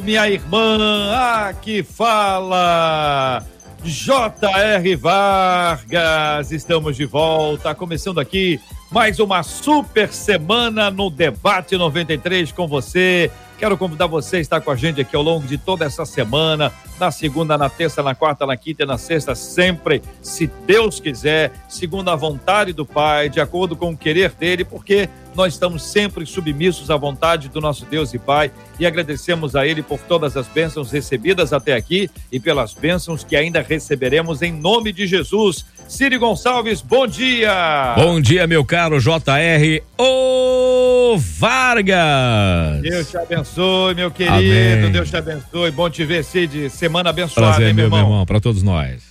minha irmã! Aqui fala J.R. Vargas. Estamos de volta, começando aqui mais uma super semana no Debate 93 com você. Quero convidar você a estar com a gente aqui ao longo de toda essa semana, na segunda, na terça, na quarta, na quinta e na sexta, sempre, se Deus quiser, segundo a vontade do Pai, de acordo com o querer dele, porque nós estamos sempre submissos à vontade do nosso Deus e Pai e agradecemos a Ele por todas as bênçãos recebidas até aqui e pelas bênçãos que ainda receberemos em nome de Jesus. Ciro Gonçalves, bom dia! Bom dia, meu caro JR O Vargas! Deus te abençoe, meu querido, Amém. Deus te abençoe. Bom te ver, Cid. Semana abençoada, Prazer, hein, meu irmão? irmão para todos nós.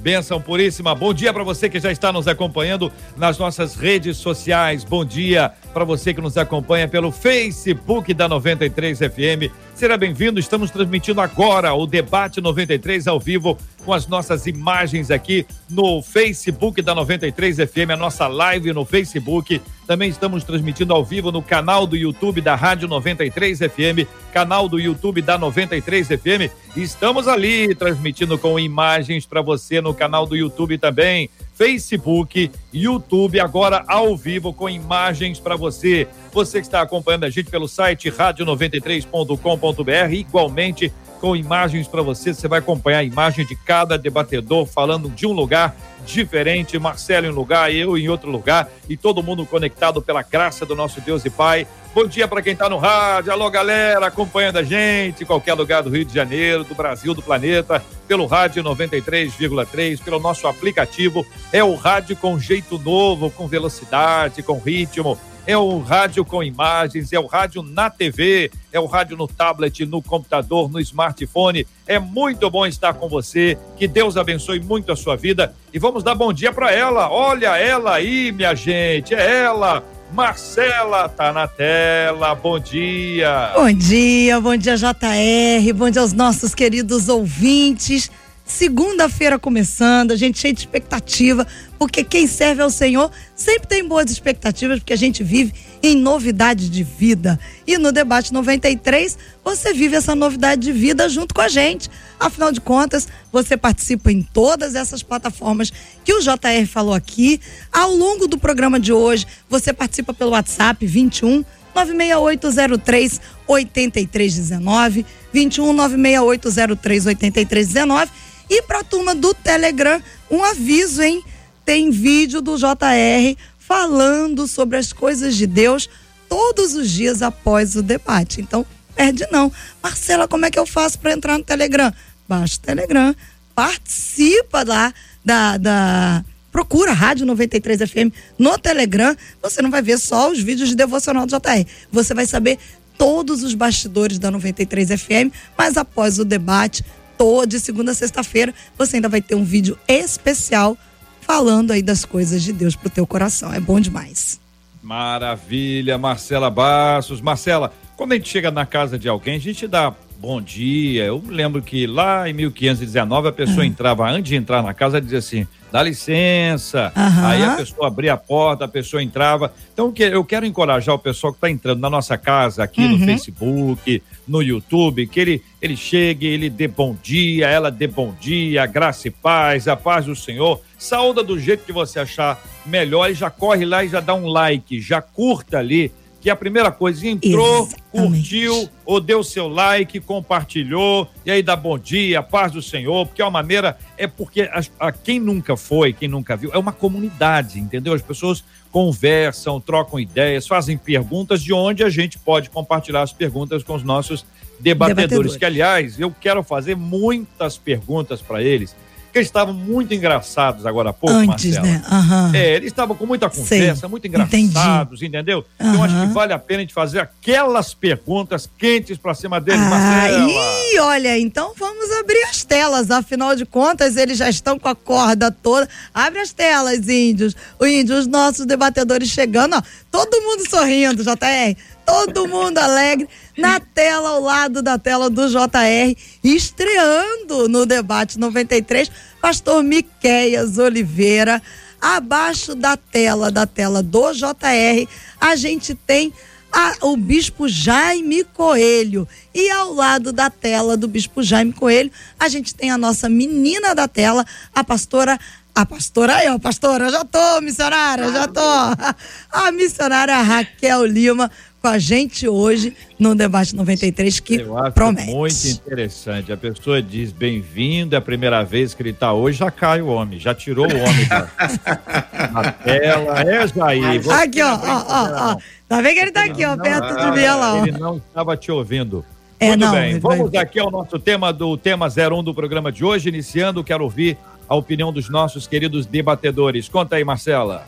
Bênção puríssima. Bom dia para você que já está nos acompanhando nas nossas redes sociais. Bom dia para você que nos acompanha pelo Facebook da 93 FM. Será bem-vindo. Estamos transmitindo agora o debate 93 ao vivo com as nossas imagens aqui no Facebook da 93 FM, a nossa live no Facebook. Também estamos transmitindo ao vivo no canal do YouTube da Rádio 93 FM, canal do YouTube da 93 FM. Estamos ali transmitindo com imagens para você no canal do YouTube também. Facebook, YouTube, agora ao vivo com imagens para você. Você que está acompanhando a gente pelo site radio93.com.br, igualmente com imagens para você. Você vai acompanhar a imagem de cada debatedor falando de um lugar diferente. Marcelo em um lugar, eu em outro lugar e todo mundo conectado pela graça do nosso Deus e Pai. Bom dia para quem está no rádio. Alô, galera, acompanhando a gente em qualquer lugar do Rio de Janeiro, do Brasil, do planeta, pelo rádio 93,3, pelo nosso aplicativo. É o rádio com jeito novo, com velocidade, com ritmo é o rádio com imagens, é o rádio na TV, é o rádio no tablet, no computador, no smartphone. É muito bom estar com você. Que Deus abençoe muito a sua vida. E vamos dar bom dia para ela. Olha ela aí, minha gente. É ela. Marcela tá na tela. Bom dia. Bom dia, bom dia JR, bom dia aos nossos queridos ouvintes. Segunda-feira começando, a gente cheio de expectativa, porque quem serve ao Senhor sempre tem boas expectativas, porque a gente vive em novidade de vida. E no debate 93, você vive essa novidade de vida junto com a gente. Afinal de contas, você participa em todas essas plataformas que o JR falou aqui. Ao longo do programa de hoje, você participa pelo WhatsApp 21 96803 8319, 21 96803 8319 e para a turma do Telegram, um aviso, hein? Tem vídeo do JR falando sobre as coisas de Deus todos os dias após o debate. Então, perde não. Marcela, como é que eu faço para entrar no Telegram? Baixa o Telegram, participa lá da, da procura Rádio 93 FM no Telegram. Você não vai ver só os vídeos de devocional do JR. Você vai saber todos os bastidores da 93 FM, mas após o debate, toda segunda a sexta-feira, você ainda vai ter um vídeo especial falando aí das coisas de Deus pro teu coração. É bom demais. Maravilha, Marcela Bassos. Marcela, quando a gente chega na casa de alguém, a gente dá bom dia. Eu lembro que lá em 1519 a pessoa ah. entrava, antes de entrar na casa, dizia assim: dá licença. Uhum. Aí a pessoa abria a porta, a pessoa entrava. Então eu quero encorajar o pessoal que está entrando na nossa casa, aqui uhum. no Facebook, no YouTube, que ele, ele chegue, ele dê bom dia, ela dê bom dia, graça e paz, a paz do Senhor. Saúda do jeito que você achar melhor e já corre lá e já dá um like, já curta ali que a primeira coisa, entrou, Exatamente. curtiu, ou deu seu like, compartilhou, e aí dá bom dia, paz do Senhor, porque é uma maneira, é porque a, a, quem nunca foi, quem nunca viu, é uma comunidade, entendeu? As pessoas conversam, trocam ideias, fazem perguntas de onde a gente pode compartilhar as perguntas com os nossos debatedores, debatedores. que aliás, eu quero fazer muitas perguntas para eles eles estavam muito engraçados agora há pouco, Antes, Marcela. né? Aham. É, eles estavam com muita conversa, Sei. muito engraçados, entendeu? Então eu acho que vale a pena a gente fazer aquelas perguntas quentes pra cima deles, Ah, Marcela. e olha, então vamos abrir as telas. Afinal de contas, eles já estão com a corda toda. Abre as telas, índios. O índio, os nossos debatedores chegando, ó. Todo mundo sorrindo, JR. Todo mundo alegre. Na tela, ao lado da tela do JR, estreando no debate 93, pastor Miqueias Oliveira. Abaixo da tela, da tela do JR, a gente tem a- o bispo Jaime Coelho. E ao lado da tela do bispo Jaime Coelho, a gente tem a nossa menina da tela, a pastora. A pastora aí, ó, pastora, já tô, missionária, já tô. A missionária Raquel Lima com a gente hoje no Debate 93, que Eu acho promete. muito interessante. A pessoa diz bem-vindo, é a primeira vez que ele está hoje, já cai o homem, já tirou o homem da, da tela. É, Jair. você Aqui, ó, ó, ó, ó. Tá vendo que ele tá aqui, ó, Não, perto de ah, mim, lá, ó. Ele não estava te ouvindo. É, Muito não, bem, vamos vai- aqui ao nosso tema do tema 01 do programa de hoje, iniciando, quero ouvir a opinião dos nossos queridos debatedores. Conta aí, Marcela.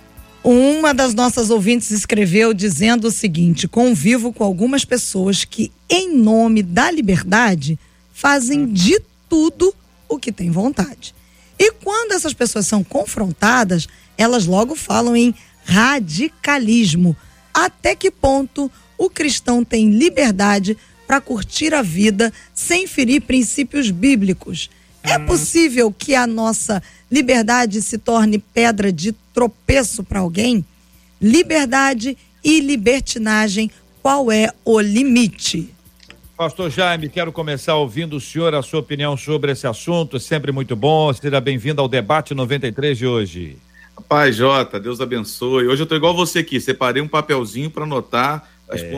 Uma das nossas ouvintes escreveu dizendo o seguinte: convivo com algumas pessoas que, em nome da liberdade, fazem de tudo o que têm vontade. E quando essas pessoas são confrontadas, elas logo falam em radicalismo. Até que ponto o cristão tem liberdade para curtir a vida sem ferir princípios bíblicos? É possível que a nossa liberdade se torne pedra de tropeço para alguém? Liberdade e libertinagem, qual é o limite? Pastor Jaime, quero começar ouvindo o senhor, a sua opinião sobre esse assunto, é sempre muito bom. Seja bem-vindo ao debate 93 de hoje. Paz, Jota, Deus abençoe. Hoje eu tô igual você aqui, separei um papelzinho para anotar as É.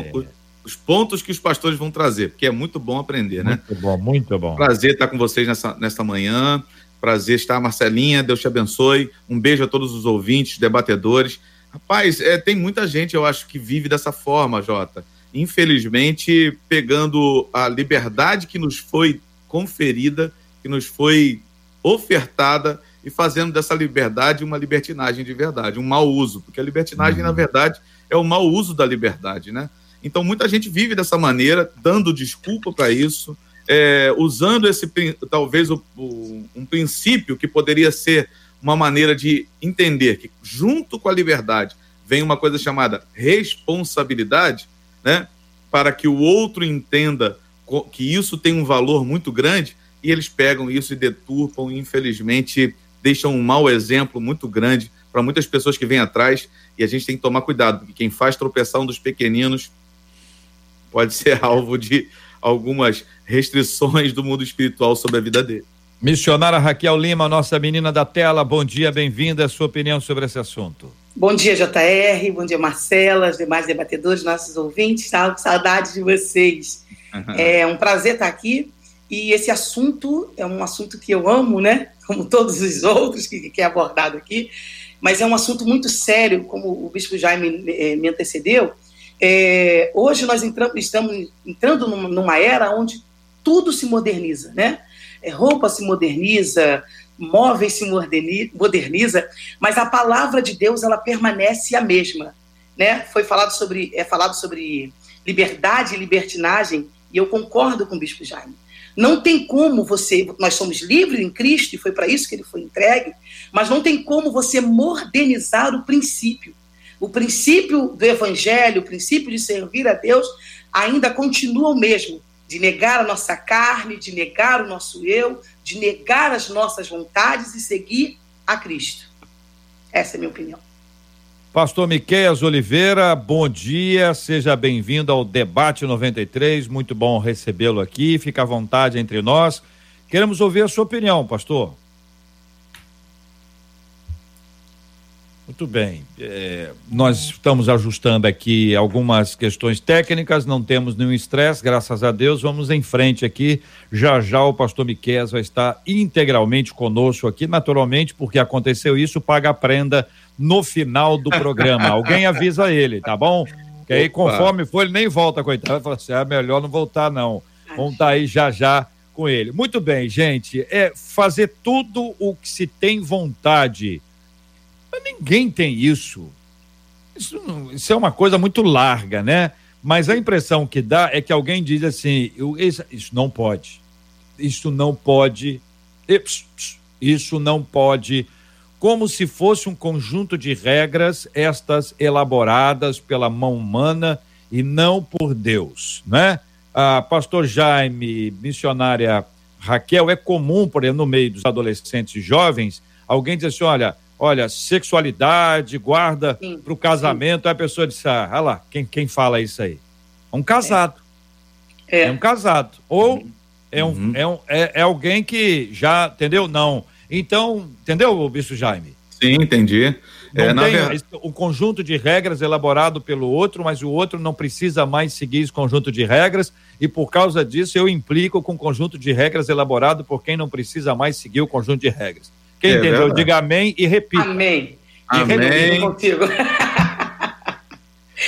os pontos que os pastores vão trazer, porque é muito bom aprender, né? Muito bom, muito bom. Prazer estar com vocês nessa, nessa manhã. Prazer estar, Marcelinha. Deus te abençoe. Um beijo a todos os ouvintes, debatedores. Rapaz, é, tem muita gente, eu acho, que vive dessa forma, Jota. Infelizmente, pegando a liberdade que nos foi conferida, que nos foi ofertada, e fazendo dessa liberdade uma libertinagem de verdade, um mau uso. Porque a libertinagem, na verdade, é o mau uso da liberdade, né? Então, muita gente vive dessa maneira, dando desculpa para isso, é, usando esse talvez o- o- um princípio que poderia ser uma maneira de entender que junto com a liberdade vem uma coisa chamada responsabilidade, né? Para que o outro entenda que isso tem um valor muito grande e eles pegam isso e deturpam e infelizmente deixam um mau exemplo muito grande para muitas pessoas que vêm atrás e a gente tem que tomar cuidado, porque quem faz tropeçar um dos pequeninos pode ser alvo de algumas restrições do mundo espiritual sobre a vida dele. Missionária Raquel Lima, nossa menina da tela, bom dia, bem-vinda. Sua opinião sobre esse assunto. Bom dia, JR. Bom dia, Marcela, os demais debatedores, nossos ouvintes. Com saudade de vocês. É um prazer estar aqui. E esse assunto é um assunto que eu amo, né? Como todos os outros que, que é abordado aqui. Mas é um assunto muito sério, como o bispo Jaime eh, me antecedeu. É, hoje nós estamos entrando numa, era onde tudo se moderniza, né? É, roupa se moderniza, móveis se moderni- moderniza, mas a palavra de Deus ela permanece a mesma, né? Foi falado sobre é falado sobre liberdade e libertinagem e eu concordo com o bispo Jaime. Não tem como você, nós somos livres em Cristo e foi para isso que ele foi entregue, mas não tem como você modernizar o princípio. O princípio do evangelho, o princípio de servir a Deus ainda continua o mesmo, de negar a nossa carne, de negar o nosso eu, de negar as nossas vontades e seguir a Cristo. Essa é a minha opinião. Pastor Miqueias Oliveira, bom dia, seja bem-vindo ao Debate 93, muito bom recebê-lo aqui, fica à vontade entre nós. Queremos ouvir a sua opinião, pastor. Muito bem, é, nós estamos ajustando aqui algumas questões técnicas, não temos nenhum estresse, graças a Deus, vamos em frente aqui. Já já o pastor Miqueias vai estar integralmente conosco aqui, naturalmente, porque aconteceu isso, paga a prenda no final do programa. Alguém avisa ele, tá bom? Que aí, conforme for, ele nem volta, coitado. Ele fala assim: é melhor não voltar, não. Vamos estar aí já já com ele. Muito bem, gente. É fazer tudo o que se tem vontade. Mas ninguém tem isso. Isso, isso é uma coisa muito larga, né? Mas a impressão que dá é que alguém diz assim: isso, isso não pode. Isso não pode. Isso não pode. Como se fosse um conjunto de regras, estas elaboradas pela mão humana e não por Deus, né? Ah, pastor Jaime, missionária Raquel, é comum, por exemplo, no meio dos adolescentes e jovens, alguém diz assim: olha, olha, sexualidade, guarda para o casamento. Aí a pessoa diz: ah, olha lá, quem, quem fala isso aí? Um casado. É, é um casado. Ou uhum. é, um, uhum. é, um, é, é, alguém que já, entendeu? Não. Então, entendeu, Bispo Jaime? Sim, entendi. Não é, tem ver... um conjunto de regras elaborado pelo outro, mas o outro não precisa mais seguir esse conjunto de regras, e por causa disso eu implico com o conjunto de regras elaborado por quem não precisa mais seguir o conjunto de regras. Quem é entendeu, verdade. diga amém e repita. Amém. E amém. Não consigo.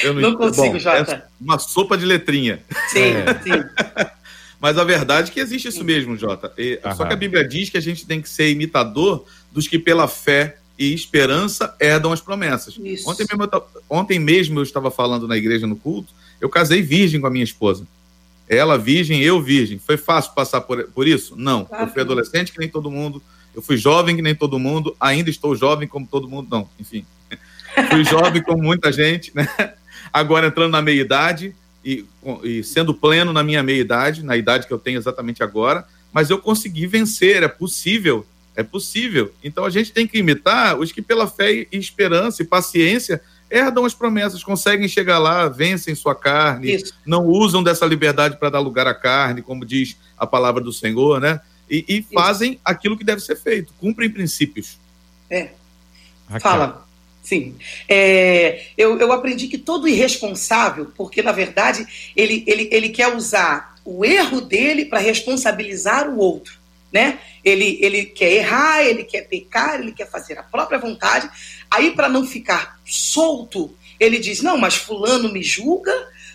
Eu não, não consigo, Bom, Jota. É uma sopa de letrinha. Sim, é. sim. Mas a verdade é que existe isso mesmo, Jota. E, só que a Bíblia diz que a gente tem que ser imitador dos que pela fé e esperança herdam as promessas. Ontem mesmo, eu, ontem mesmo eu estava falando na igreja no culto, eu casei virgem com a minha esposa. Ela virgem, eu virgem. Foi fácil passar por, por isso? Não. Claro. Eu fui adolescente que nem todo mundo. Eu fui jovem que nem todo mundo. Ainda estou jovem como todo mundo. Não, enfim. fui jovem como muita gente, né? Agora entrando na meia-idade, e, e sendo pleno na minha meia-idade, na idade que eu tenho exatamente agora, mas eu consegui vencer, é possível, é possível. Então a gente tem que imitar os que pela fé e esperança e paciência herdam as promessas, conseguem chegar lá, vencem sua carne, Isso. não usam dessa liberdade para dar lugar à carne, como diz a palavra do Senhor, né? E, e fazem aquilo que deve ser feito, cumprem princípios. É. Fala. Sim. É, eu, eu aprendi que todo irresponsável, porque na verdade ele, ele, ele quer usar o erro dele para responsabilizar o outro. Né? Ele, ele quer errar, ele quer pecar, ele quer fazer a própria vontade. Aí, para não ficar solto, ele diz: Não, mas Fulano me julga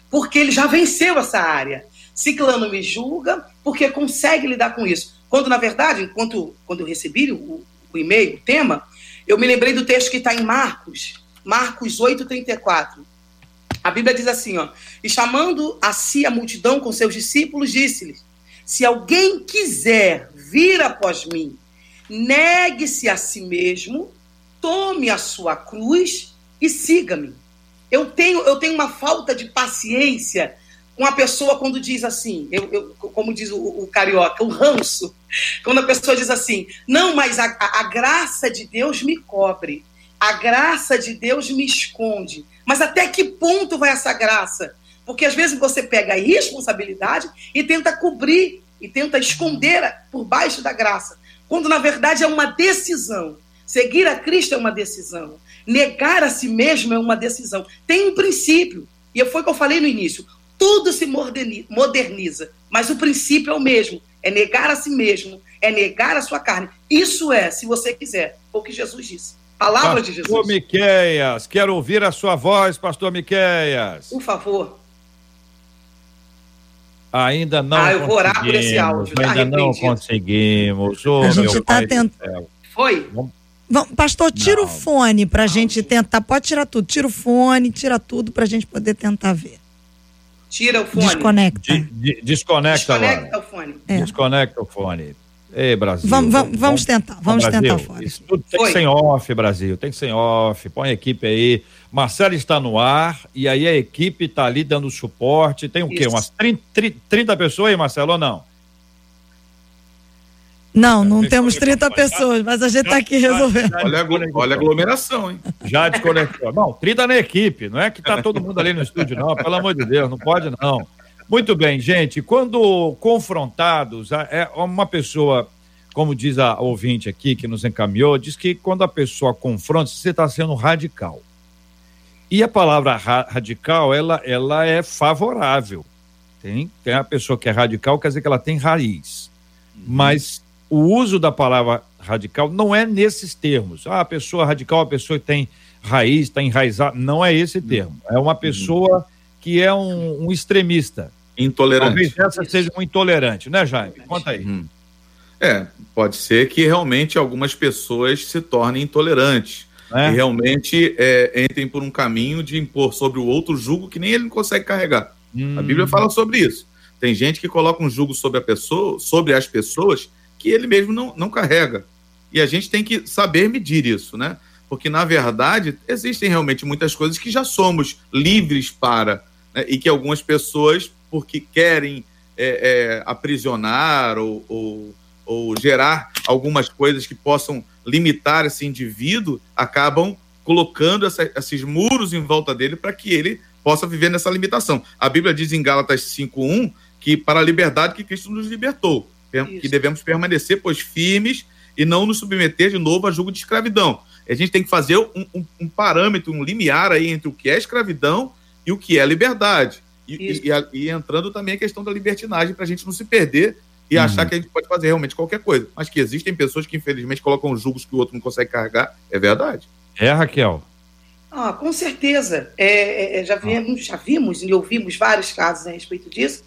porque ele já venceu essa área. Ciclano me julga porque consegue lidar com isso. Quando, na verdade, enquanto quando eu recebi o, o e-mail, o tema, eu me lembrei do texto que está em Marcos, Marcos 8,34. A Bíblia diz assim: ó, e chamando a si a multidão com seus discípulos, disse-lhes: Se alguém quiser vir após mim, negue-se a si mesmo, tome a sua cruz e siga-me. Eu tenho, eu tenho uma falta de paciência uma pessoa quando diz assim, eu, eu como diz o, o, carioca, o ranço, quando a pessoa diz assim, não, mas a, a, graça de Deus me cobre, a graça de Deus me esconde. Mas até que ponto vai essa graça? Porque às vezes você pega a irresponsabilidade e tenta cobrir e tenta esconder por baixo da graça, quando na verdade é uma decisão. Seguir a Cristo é uma decisão. Negar a si mesmo é uma decisão. Tem um princípio. E foi o que eu falei no início tudo se moderniza, mas o princípio é o mesmo: é negar a si mesmo, é negar a sua carne. Isso é, se você quiser, o que Jesus disse. Palavra pastor de Jesus. Pastor Miqueias, quero ouvir a sua voz, pastor Miqueias. Por favor. Ainda não Ah, eu vou orar por esse áudio. Tá ainda não conseguimos. Oh, a gente está tentando. Foi? Vamos... pastor, tira não. o fone para a gente tentar. Pode tirar tudo. Tira o fone, tira tudo para a gente poder tentar ver. Tira o fone. Desconecta. De, de, desconecta, desconecta o fone. É. Desconecta o fone. Ei, Brasil. Vamos, vamos, vamos tentar, vamos Brasil, tentar fora. Isso tudo tem Foi. que ser em off, Brasil. Tem que ser em off. Põe a equipe aí. Marcelo está no ar e aí a equipe está ali dando suporte. Tem o quê? Umas 30, 30 pessoas aí, Marcelo, ou não? Não, não temos 30 pessoas, mas a gente está aqui resolvendo. Olha a, olha a aglomeração, hein? Já desconectou. Não, 30 na equipe, não é que está todo mundo ali no estúdio, não, pelo amor de Deus, não pode não. Muito bem, gente, quando confrontados, é uma pessoa, como diz a ouvinte aqui que nos encaminhou, diz que quando a pessoa confronta, você está sendo radical. E a palavra radical, ela, ela é favorável. Tem, tem a pessoa que é radical, quer dizer que ela tem raiz. Mas o uso da palavra radical não é nesses termos. Ah, a pessoa radical, a pessoa que tem raiz, está enraizada. Não é esse termo. É uma pessoa que é um, um extremista. Intolerante. Talvez essa seja um intolerante, né, Jaime? Conta aí. Hum. É, pode ser que realmente algumas pessoas se tornem intolerantes. É. E realmente é, entrem por um caminho de impor sobre o outro jugo que nem ele não consegue carregar. Hum. A Bíblia hum. fala sobre isso. Tem gente que coloca um jugo sobre a pessoa, sobre as pessoas, que ele mesmo não, não carrega. E a gente tem que saber medir isso, né? Porque, na verdade, existem realmente muitas coisas que já somos livres para, né? e que algumas pessoas, porque querem é, é, aprisionar ou, ou, ou gerar algumas coisas que possam limitar esse indivíduo, acabam colocando essa, esses muros em volta dele para que ele possa viver nessa limitação. A Bíblia diz em Gálatas 5:1 que para a liberdade que Cristo nos libertou. Que devemos permanecer pois firmes e não nos submeter de novo a julgo de escravidão. A gente tem que fazer um, um, um parâmetro, um limiar aí entre o que é escravidão e o que é liberdade. E, e, e, e entrando também a questão da libertinagem para a gente não se perder e uhum. achar que a gente pode fazer realmente qualquer coisa. Mas que existem pessoas que, infelizmente, colocam julgos que o outro não consegue carregar, é verdade. É, Raquel. Ah, com certeza. É, é, é já, vimos, já vimos e ouvimos vários casos a respeito disso,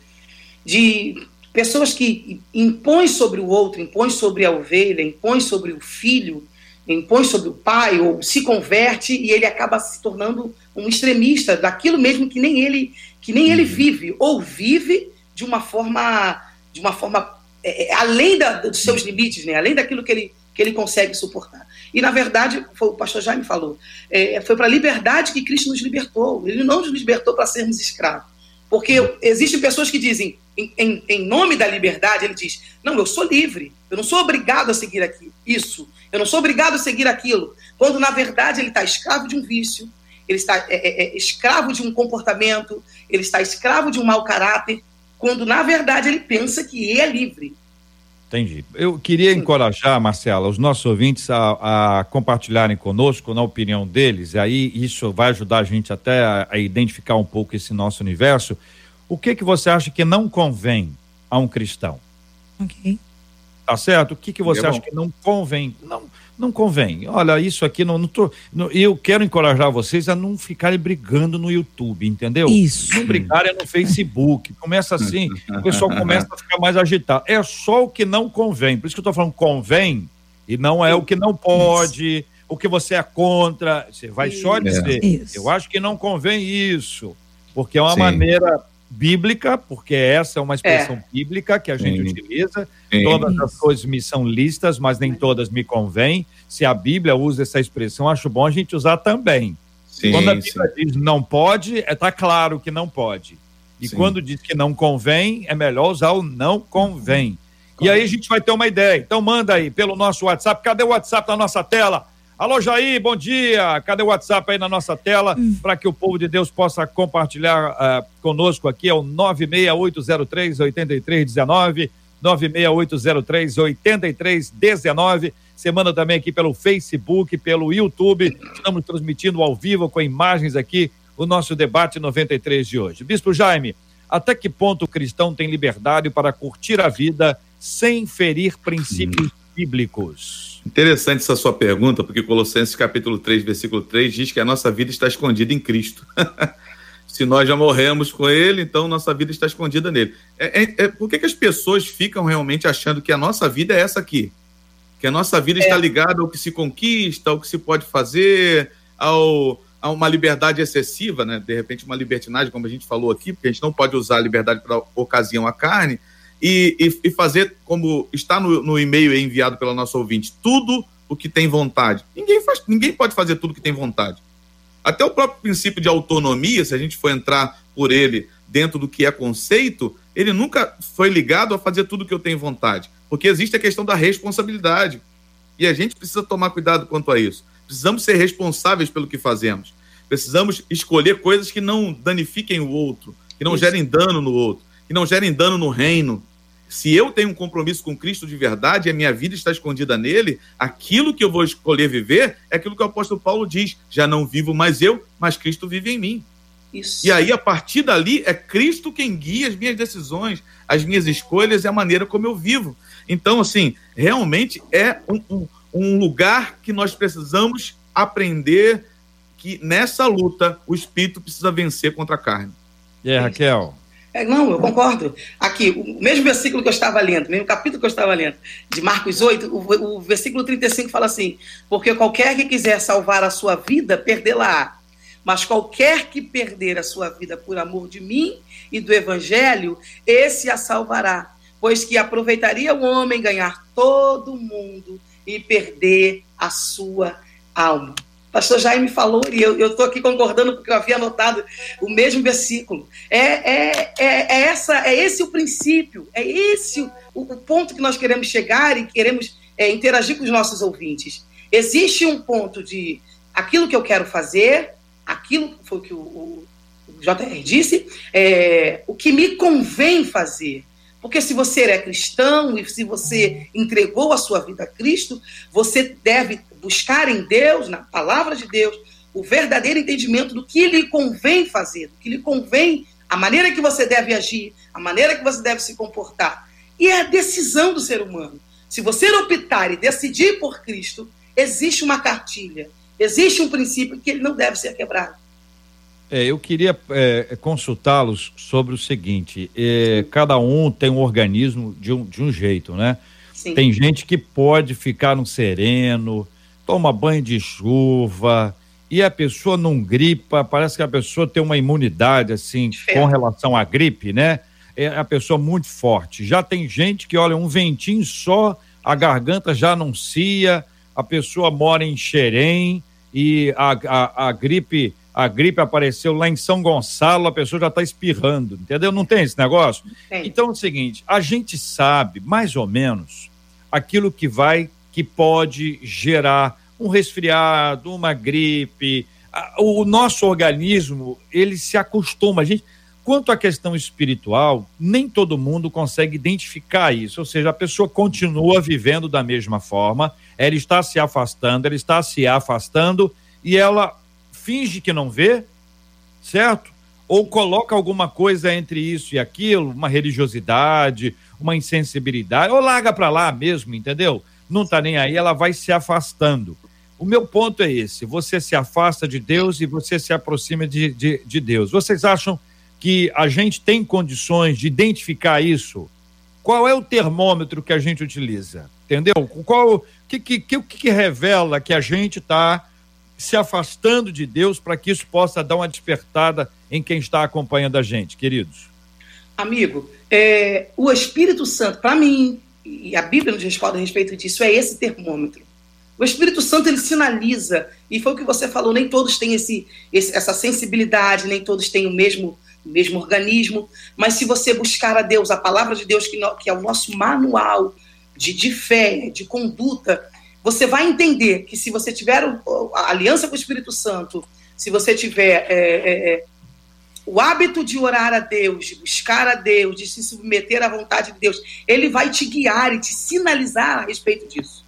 de pessoas que impõem sobre o outro, impõem sobre a ovelha, impõem sobre o filho, impõem sobre o pai, ou se converte e ele acaba se tornando um extremista daquilo mesmo que nem ele, que nem ele uhum. vive, ou vive de uma forma, de uma forma é, é, além da, dos seus limites, né? além daquilo que ele, que ele consegue suportar. E, na verdade, foi, o pastor Jaime falou, é, foi para a liberdade que Cristo nos libertou. Ele não nos libertou para sermos escravos. Porque existem pessoas que dizem, em, em, em, nome da liberdade, ele diz: Não, eu sou livre, eu não sou obrigado a seguir aqui, isso, eu não sou obrigado a seguir aquilo. Quando, na verdade, ele está escravo de um vício, ele está é, é, é, escravo de um comportamento, ele está escravo de um mau caráter, quando, na verdade, ele pensa que é livre. Entendi. Eu queria encorajar, Marcela, os nossos ouvintes a, a, compartilharem conosco, na opinião deles, e aí isso vai ajudar a gente até a, a, identificar um pouco esse nosso universo. O que que você acha que não convém a um cristão? Ok. Tá certo? O que que você é acha que não convém? Não, não convém. Olha, isso aqui não, não tô. Não, eu quero encorajar vocês a não ficarem brigando no YouTube, entendeu? Isso. Não brigarem no Facebook. Começa assim, o pessoal começa a ficar mais agitado. É só o que não convém. Por isso que eu estou falando convém e não é o que não pode, isso. o que você é contra. Você vai só dizer. Isso. Eu acho que não convém isso, porque é uma Sim. maneira bíblica, porque essa é uma expressão é. bíblica que a gente Sim. utiliza. Sim. Todas as coisas me são listas, mas nem todas me convêm. Se a Bíblia usa essa expressão, acho bom a gente usar também. Sim, quando a Bíblia diz não pode, está é, tá claro que não pode. E quando diz que não convém, é melhor usar o não convém. E aí a gente vai ter uma ideia. Então manda aí pelo nosso WhatsApp. Cadê o WhatsApp na nossa tela? Alô, Jair, bom dia. Cadê o WhatsApp aí na nossa tela hum. para que o povo de Deus possa compartilhar uh, conosco aqui? É o 96803-8319. 96803-8319. Você manda também aqui pelo Facebook, pelo YouTube. Estamos transmitindo ao vivo com imagens aqui o nosso debate 93 de hoje. Bispo Jaime, até que ponto o cristão tem liberdade para curtir a vida sem ferir princípios hum. Bíblicos? Interessante essa sua pergunta, porque Colossenses capítulo 3, versículo 3 diz que a nossa vida está escondida em Cristo. Se nós já morremos com Ele, então nossa vida está escondida nele. É, é, é, por que, que as pessoas ficam realmente achando que a nossa vida é essa aqui? Que a nossa vida é. está ligada ao que se conquista, ao que se pode fazer, ao, a uma liberdade excessiva, né? De repente, uma libertinagem, como a gente falou aqui, porque a gente não pode usar a liberdade para ocasião a carne, e, e, e fazer como está no, no e-mail enviado pela nossa ouvinte, tudo o que tem vontade. Ninguém, faz, ninguém pode fazer tudo o que tem vontade. Até o próprio princípio de autonomia, se a gente for entrar por ele dentro do que é conceito, ele nunca foi ligado a fazer tudo o que eu tenho vontade. Porque existe a questão da responsabilidade. E a gente precisa tomar cuidado quanto a isso. Precisamos ser responsáveis pelo que fazemos. Precisamos escolher coisas que não danifiquem o outro, que não isso. gerem dano no outro, que não gerem dano no reino, se eu tenho um compromisso com Cristo de verdade e a minha vida está escondida nele, aquilo que eu vou escolher viver é aquilo que o apóstolo Paulo diz: já não vivo mais eu, mas Cristo vive em mim. Isso. E aí, a partir dali, é Cristo quem guia as minhas decisões, as minhas escolhas e a maneira como eu vivo. Então, assim, realmente é um, um, um lugar que nós precisamos aprender que nessa luta o espírito precisa vencer contra a carne. E aí, Raquel? É, não, eu concordo. Aqui, o mesmo versículo que eu estava lendo, o mesmo capítulo que eu estava lendo, de Marcos 8, o, o versículo 35 fala assim: Porque qualquer que quiser salvar a sua vida, perdê-la-á. Mas qualquer que perder a sua vida por amor de mim e do evangelho, esse a salvará. Pois que aproveitaria o homem ganhar todo o mundo e perder a sua alma pastor Jaime falou, e eu estou aqui concordando porque eu havia anotado o mesmo versículo. É, é, é, é, essa, é esse o princípio, é esse o, o ponto que nós queremos chegar e queremos é, interagir com os nossos ouvintes. Existe um ponto de aquilo que eu quero fazer, aquilo foi o que o, o, JR disse, é, o que me convém fazer. Porque se você é cristão e se você entregou a sua vida a Cristo, você deve buscar em Deus, na palavra de Deus, o verdadeiro entendimento do que lhe convém fazer, do que lhe convém, a maneira que você deve agir, a maneira que você deve se comportar. E é a decisão do ser humano. Se você optar e decidir por Cristo, existe uma cartilha, existe um princípio que ele não deve ser quebrado. É, eu queria é, consultá-los sobre o seguinte: é, cada um tem um organismo de um, de um jeito, né? Sim. Tem gente que pode ficar no sereno, toma banho de chuva e a pessoa não gripa, parece que a pessoa tem uma imunidade assim com relação à gripe, né? É a pessoa muito forte. Já tem gente que olha um ventinho só, a garganta já anuncia, a pessoa mora em Xerém e a, a, a gripe a gripe apareceu lá em São Gonçalo, a pessoa já está espirrando, entendeu? Não tem esse negócio? Tem. Então é o seguinte, a gente sabe mais ou menos aquilo que vai, que pode gerar um resfriado, uma gripe. O nosso organismo, ele se acostuma. A gente, quanto à questão espiritual, nem todo mundo consegue identificar isso. Ou seja, a pessoa continua vivendo da mesma forma, ela está se afastando, ela está se afastando e ela finge que não vê, certo? Ou coloca alguma coisa entre isso e aquilo, uma religiosidade, uma insensibilidade, ou larga para lá mesmo, entendeu? Não está nem aí, ela vai se afastando. O meu ponto é esse: você se afasta de Deus e você se aproxima de, de, de Deus. Vocês acham que a gente tem condições de identificar isso? Qual é o termômetro que a gente utiliza? Entendeu? Qual o que, que, que, que revela que a gente está se afastando de Deus para que isso possa dar uma despertada em quem está acompanhando a gente, queridos? Amigo, é, o Espírito Santo, para mim, e a Bíblia nos responde a respeito disso, é esse termômetro. O Espírito Santo ele sinaliza, e foi o que você falou, nem todos têm esse, esse, essa sensibilidade, nem todos têm o mesmo, o mesmo organismo, mas se você buscar a Deus, a palavra de Deus, que, no, que é o nosso manual de, de fé, de conduta, você vai entender que se você tiver a aliança com o Espírito Santo, se você tiver é, é, é, o hábito de orar a Deus, de buscar a Deus, de se submeter à vontade de Deus, ele vai te guiar e te sinalizar a respeito disso.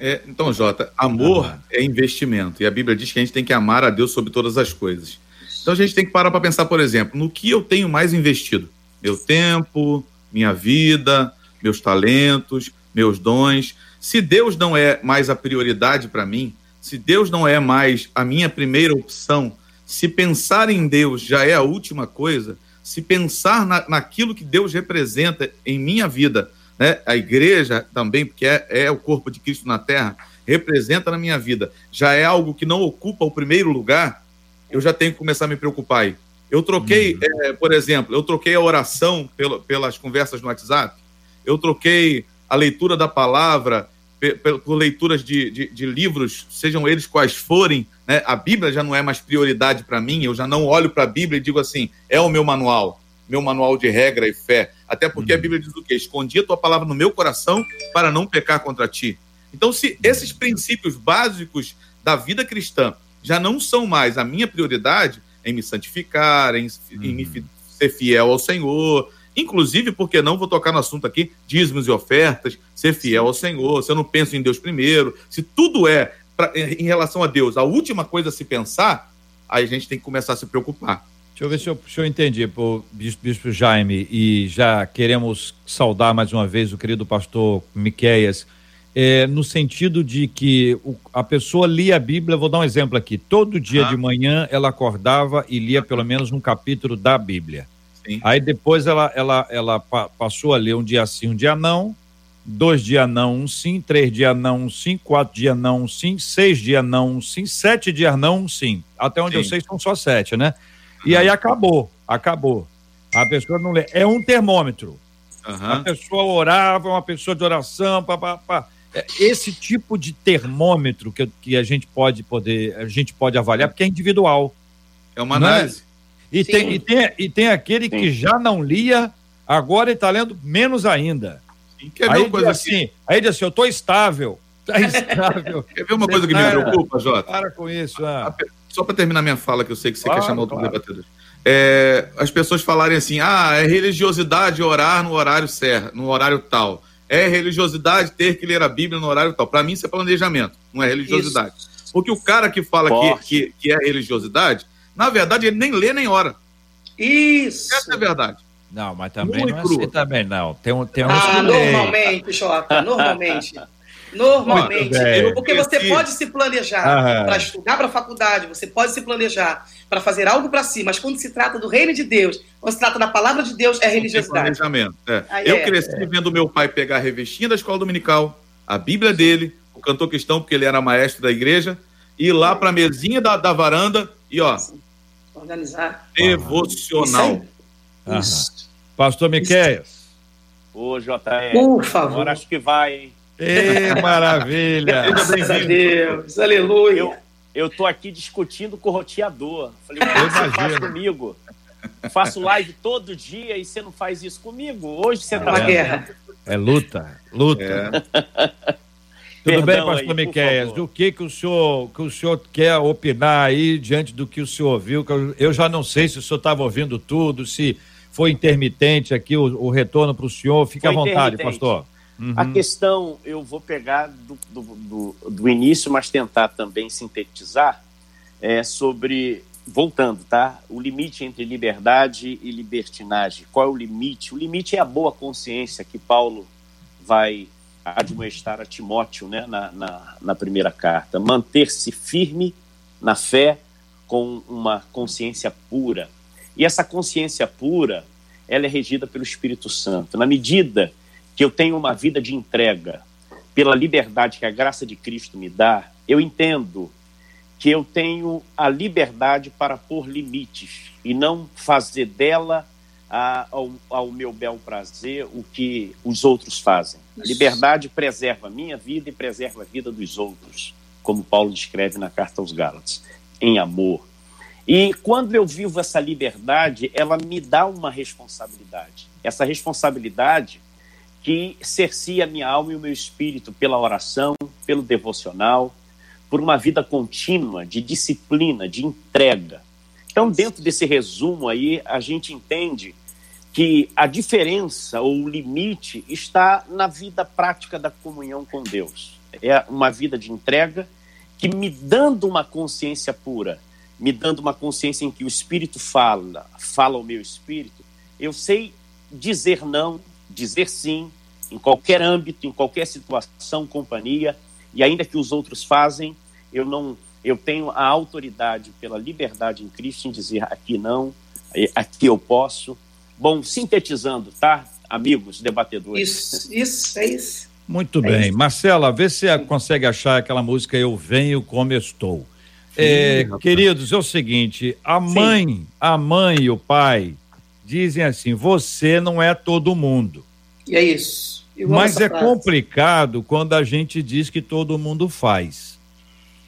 É, então, Jota, amor é investimento. E a Bíblia diz que a gente tem que amar a Deus sobre todas as coisas. Então a gente tem que parar para pensar, por exemplo, no que eu tenho mais investido: meu tempo, minha vida, meus talentos, meus dons. Se Deus não é mais a prioridade para mim, se Deus não é mais a minha primeira opção, se pensar em Deus já é a última coisa, se pensar na, naquilo que Deus representa em minha vida né? A igreja também, porque é, é o corpo de Cristo na terra, representa na minha vida, já é algo que não ocupa o primeiro lugar, eu já tenho que começar a me preocupar aí. Eu troquei, uhum. é, por exemplo, eu troquei a oração pelas conversas no WhatsApp, eu troquei a leitura da palavra por leituras de, de, de, livros, sejam eles quais forem, né? a Bíblia já não é mais prioridade para mim, eu já não olho para a Bíblia e digo assim, é o meu manual meu manual de regra e fé. Até porque uhum. a Bíblia diz o quê? Escondi a tua palavra no meu coração para não pecar contra ti. Então, se esses princípios básicos da vida cristã já não são mais a minha prioridade em me santificar, em, uhum. em me uhum. ser fiel ao Senhor, inclusive porque não vou tocar no assunto aqui, dízimos e ofertas, ser fiel ao Senhor, se eu não penso em Deus primeiro, se tudo é pra, em relação a Deus, a última coisa a se pensar, aí a gente tem que começar a se preocupar. Deixa eu ver se eu, se eu entendi, por Bispo, Bispo Jaime, e já queremos saudar mais uma vez o querido pastor Miqueias, é, no sentido de que o, a pessoa lia a Bíblia, vou dar um exemplo aqui, todo dia ah. de manhã ela acordava e lia pelo menos um capítulo da Bíblia. Sim. Aí depois ela, ela, ela passou a ler um dia sim, um dia não, dois dias não, um sim, três dias não, um sim, quatro dias não, um sim, seis dias não, um sim, sete dias não, um sim. Até onde sim. eu sei são só sete, né? E aí acabou, acabou. A pessoa não lê. É um termômetro. Uhum. A pessoa orava, uma pessoa de oração, pá, pá, pá. É, esse tipo de termômetro que, que a gente pode poder, a gente pode avaliar, porque é individual. É uma é? análise. E, tem, e, tem, e tem aquele Sim. que já não lia, agora ele está lendo menos ainda. Quer aí, coisa assim, aí diz assim, eu estou estável. Tá estável. Quer ver uma coisa que me preocupa, Jota? Para com isso. Ah. Só para terminar minha fala, que eu sei que você claro, quer chamar outro claro. debatedor. É, as pessoas falarem assim, ah, é religiosidade orar no horário certo, no horário tal. É religiosidade ter que ler a Bíblia no horário tal. Para mim, isso é planejamento, não é religiosidade. Isso. Porque o cara que fala que, que, que, é religiosidade, na verdade, ele nem lê nem ora. Isso. Essa é a verdade. Não, mas também não é assim também, não. Tem um, tem um ah, normalmente, Jota, normalmente. Normalmente. Porque você pode se planejar para estudar para a faculdade, você pode se planejar para fazer algo para si, mas quando se trata do reino de Deus, quando se trata da palavra de Deus, é religiosidade. Planejamento. É. Eu é. cresci é. vendo meu pai pegar a revistinha da escola dominical, a Bíblia dele, o cantor cristão, porque ele era maestro da igreja, ir lá para a mesinha da, da varanda e, ó. Organizar. Devocional. Isso. Pastor Miqueias. Ô, JR. Por favor. Agora acho que vai, hein? Ê, maravilha! Graças a Deus, aleluia! Eu, eu tô aqui discutindo com o roteador. Falei, o que você faz comigo? Faço live todo dia e você não faz isso comigo? Hoje você tá. Uma guerra. É luta, luta. É. Tudo Perdão bem, pastor Miquel? Do que que o senhor que o senhor quer opinar aí diante do que o senhor ouviu? Eu já não sei se o senhor estava ouvindo tudo, se foi intermitente aqui o, o retorno para o senhor. Fique foi à vontade, pastor. Uhum. A questão, eu vou pegar do, do, do, do, início, mas tentar também sintetizar, é sobre, voltando, tá? O limite entre liberdade e libertinagem. Qual é o limite? O limite é a boa consciência que Paulo vai admoestar a Timóteo, né, na, na, na primeira carta. Manter-se firme na fé com uma consciência pura. E essa consciência pura, ela é regida pelo Espírito Santo. Na medida que eu tenho uma vida de entrega pela liberdade que a graça de Cristo me dá, eu entendo que eu tenho a liberdade para pôr limites e não fazer dela a, ao, ao, meu bel prazer o que os outros fazem. A liberdade preserva a minha vida e preserva a vida dos outros, como Paulo descreve na carta aos Gálatas, em amor. E quando eu vivo essa liberdade, ela me dá uma responsabilidade. Essa responsabilidade que cercia minha alma e o meu espírito pela oração, pelo devocional, por uma vida contínua de disciplina, de entrega. Então, dentro desse resumo aí, a gente entende que a diferença ou o limite está na vida prática da comunhão com Deus. É uma vida de entrega que me dando uma consciência pura, me dando uma consciência em que o Espírito fala, fala ao meu espírito, eu sei dizer não dizer sim em qualquer âmbito, em qualquer situação, companhia, e ainda que os outros fazem, eu não, eu tenho a autoridade pela liberdade em Cristo em dizer aqui não, aqui eu posso. Bom, sintetizando, tá, amigos debatedores. Isso, isso, é isso. Muito é bem. Isso. Marcela, vê se você consegue achar aquela música Eu Venho Como Estou. É, queridos, é o seguinte, a mãe, Sim. a mãe e o pai dizem assim: você não é todo mundo. E é isso. Mas é frase. complicado quando a gente diz que todo mundo faz.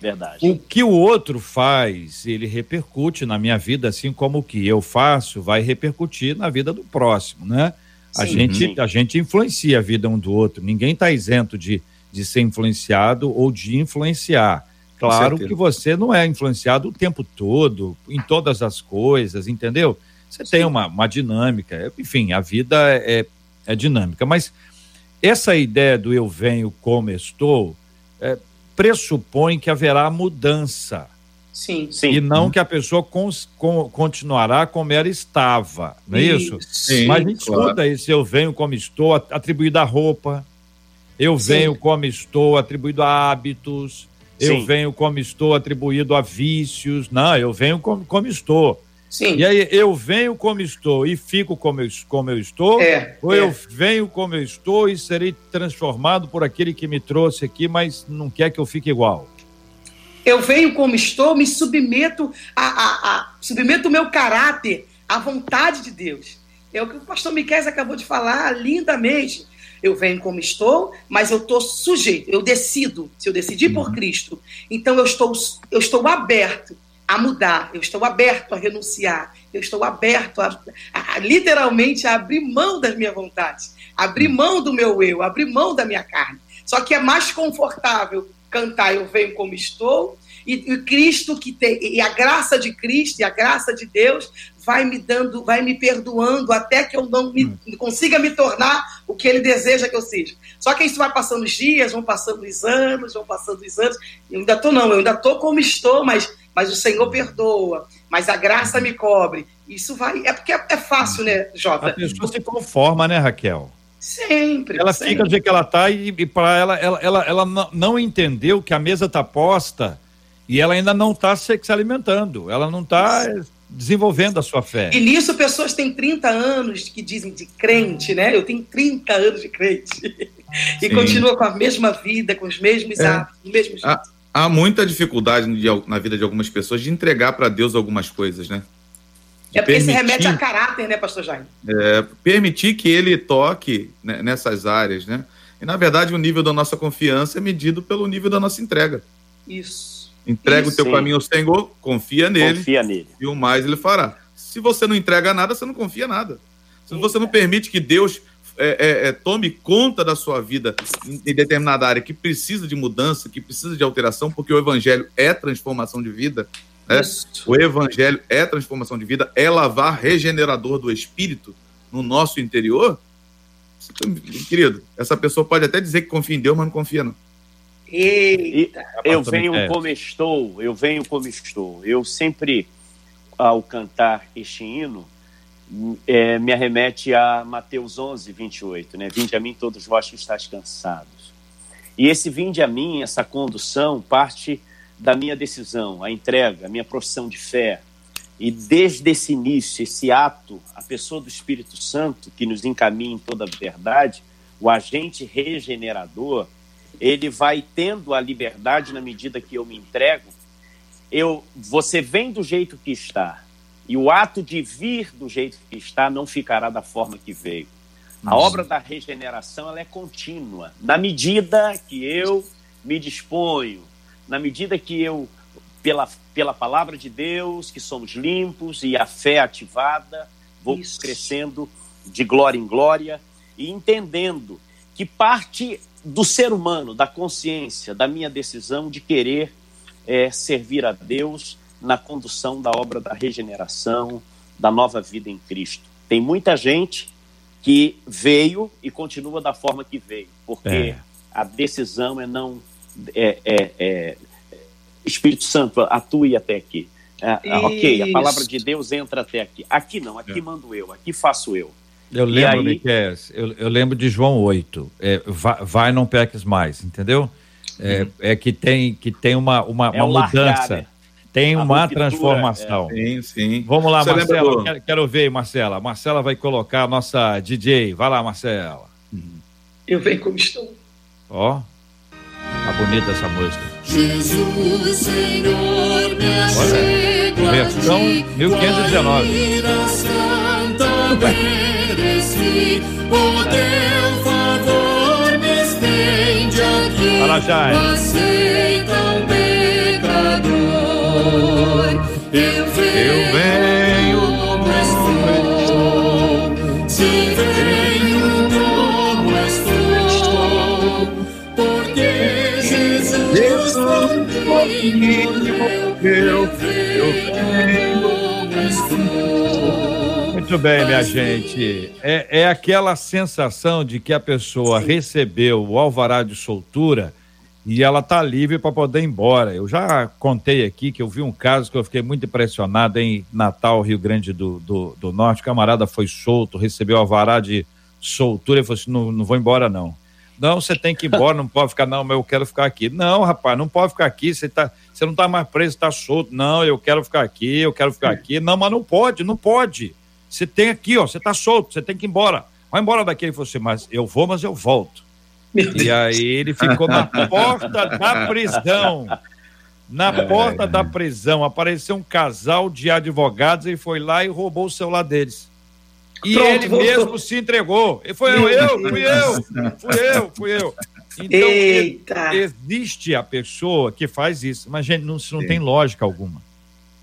Verdade. O que o outro faz, ele repercute na minha vida, assim como o que eu faço vai repercutir na vida do próximo, né? Sim, a, gente, sim. a gente influencia a vida um do outro. Ninguém está isento de, de ser influenciado ou de influenciar. Claro que você não é influenciado o tempo todo, em todas as coisas, entendeu? Você Sim. tem uma, uma dinâmica, enfim, a vida é, é dinâmica. Mas essa ideia do eu venho como estou é, pressupõe que haverá mudança. Sim, sim. E não que a pessoa cons, com, continuará como ela estava, não é isso? Sim, Mas a gente claro. escuta isso, eu venho como estou, atribuído à roupa, eu venho sim. como estou, atribuído a hábitos, eu venho como estou, atribuído a vícios. Não, eu venho como, como estou. Sim. E aí eu venho como estou e fico como eu, como eu estou, é, ou é. eu venho como eu estou e serei transformado por aquele que me trouxe aqui, mas não quer que eu fique igual. Eu venho como estou, me submeto a, a, a submeto o meu caráter à vontade de Deus. É o que o pastor Miquel acabou de falar lindamente. Eu venho como estou, mas eu estou sujeito, eu decido. Se eu decidir por uhum. Cristo, então eu estou, eu estou aberto a mudar, eu estou aberto a renunciar, eu estou aberto a, a, a, literalmente a abrir mão das minhas vontades, abrir hum. mão do meu eu, abrir mão da minha carne. Só que é mais confortável cantar eu venho como estou e, e Cristo que tem e a graça de Cristo e a graça de Deus vai me dando, vai me perdoando até que eu não me, hum. consiga me tornar o que ele deseja que eu seja. Só que isso vai passando os dias, vão passando os anos, vão passando os anos. Eu ainda tô não, eu ainda tô como estou, mas mas o Senhor perdoa, mas a graça me cobre. Isso vai. É porque é, fácil, né, Jota? A pessoa se conforma, né, Raquel? Sempre. Ela sempre. fica do jeito que ela tá e, e para ela, ela, ela, ela não entendeu que a mesa tá posta e ela ainda não está se, se, alimentando, ela não está desenvolvendo a sua fé. E nisso pessoas têm 30 anos que dizem de crente, né? Eu tenho 30 anos de crente. e Sim. continua com a mesma vida, com os mesmos é. hábitos, os mesmos. A, há muita dificuldade na vida de algumas pessoas de entregar para Deus algumas coisas, né? De é porque permitir, se remete a caráter, né, pastor Jaime? É, permitir que ele toque né, nessas áreas, né? E, na verdade, o nível da nossa confiança é medido pelo nível da nossa entrega. Isso. Entrega Isso, o teu sim. caminho ao Senhor, confia nele. Confia nele. E o mais ele fará. Se você não entrega nada, você não confia nada. Se você não permite que Deus é, é, é, tome conta da sua vida em, em, determinada área que precisa de mudança, que precisa de alteração, porque o evangelho é transformação de vida. Né? O evangelho é transformação de vida, é lavar regenerador do espírito no nosso interior. Querido, essa pessoa pode até dizer que confia em Deus, mas não confia, não. Eita. Eu venho como estou, eu venho como estou. Eu sempre, ao cantar este hino, é, me arremete a Mateus 11, 28, né? Vinde a mim todos vós que estáis cansados. E esse vinde a mim, essa condução, parte da minha decisão, a entrega, a minha profissão de fé. E desde esse início, esse ato, a pessoa do Espírito Santo, que nos encaminha em toda a verdade, o agente regenerador, ele vai tendo a liberdade na medida que eu me entrego. Eu, você vem do jeito que está, e o ato de vir do jeito que está não ficará da forma que veio. A obra da regeneração ela é contínua, na medida que eu me disponho, na medida que eu, pela, pela palavra de Deus, que somos limpos e a fé ativada, vou Isso. crescendo de glória em glória e entendendo que parte do ser humano, da consciência, da minha decisão de querer é, servir a Deus na condução da obra da regeneração, da nova vida em Cristo. Tem muita gente que veio e continua da forma que veio, porque é. a decisão é não. É, é, é Espírito Santo, atue até aqui. É, ok, a palavra de Deus entra até aqui. Aqui não, aqui é. mando eu, aqui faço eu. Eu lembro, aí... eu, eu, lembro de João 8. É, vai, vai, não peques mais, entendeu? É, uhum. é que tem, que tem uma, uma, uma mudança. Largar, né? Tem uma transformação. É. Sim, sim. Vamos lá, Você Marcela. Quero, quero, ver, Marcela. Marcela vai colocar a nossa DJ. Vai lá, Marcela. Eu venho como estou. Ó. Tá bonita essa música. Jesus, Senhor, me Olha, versão 1519. O teu favor me estende aqui. Fala, Jai. Eu venho, como estou, sim, venho como estou, porque Jesus comigo, eu venho como estou. Muito bem, minha gente. É, é aquela sensação de que a pessoa recebeu o alvará de soltura e ela tá livre para poder ir embora. Eu já contei aqui que eu vi um caso que eu fiquei muito impressionado em Natal, Rio Grande do, do, do Norte. O camarada foi solto, recebeu a vará de soltura e falou assim: não, não vou embora não. Não, você tem que ir embora, não pode ficar, não, mas eu quero ficar aqui. Não, rapaz, não pode ficar aqui, você, tá, você não está mais preso, está solto. Não, eu quero ficar aqui, eu quero ficar aqui. Não, mas não pode, não pode. Você tem aqui, ó, você está solto, você tem que ir embora. Vai embora daqui. Ele falou assim, mas eu vou, mas eu volto. E aí ele ficou na porta da prisão. Na porta da prisão apareceu um casal de advogados e foi lá e roubou o celular deles. E Pronto, ele voltou. mesmo se entregou. E foi eu, eu, fui eu, fui eu, fui eu. Então, Eita. existe a pessoa que faz isso, mas gente, não, isso não tem lógica alguma.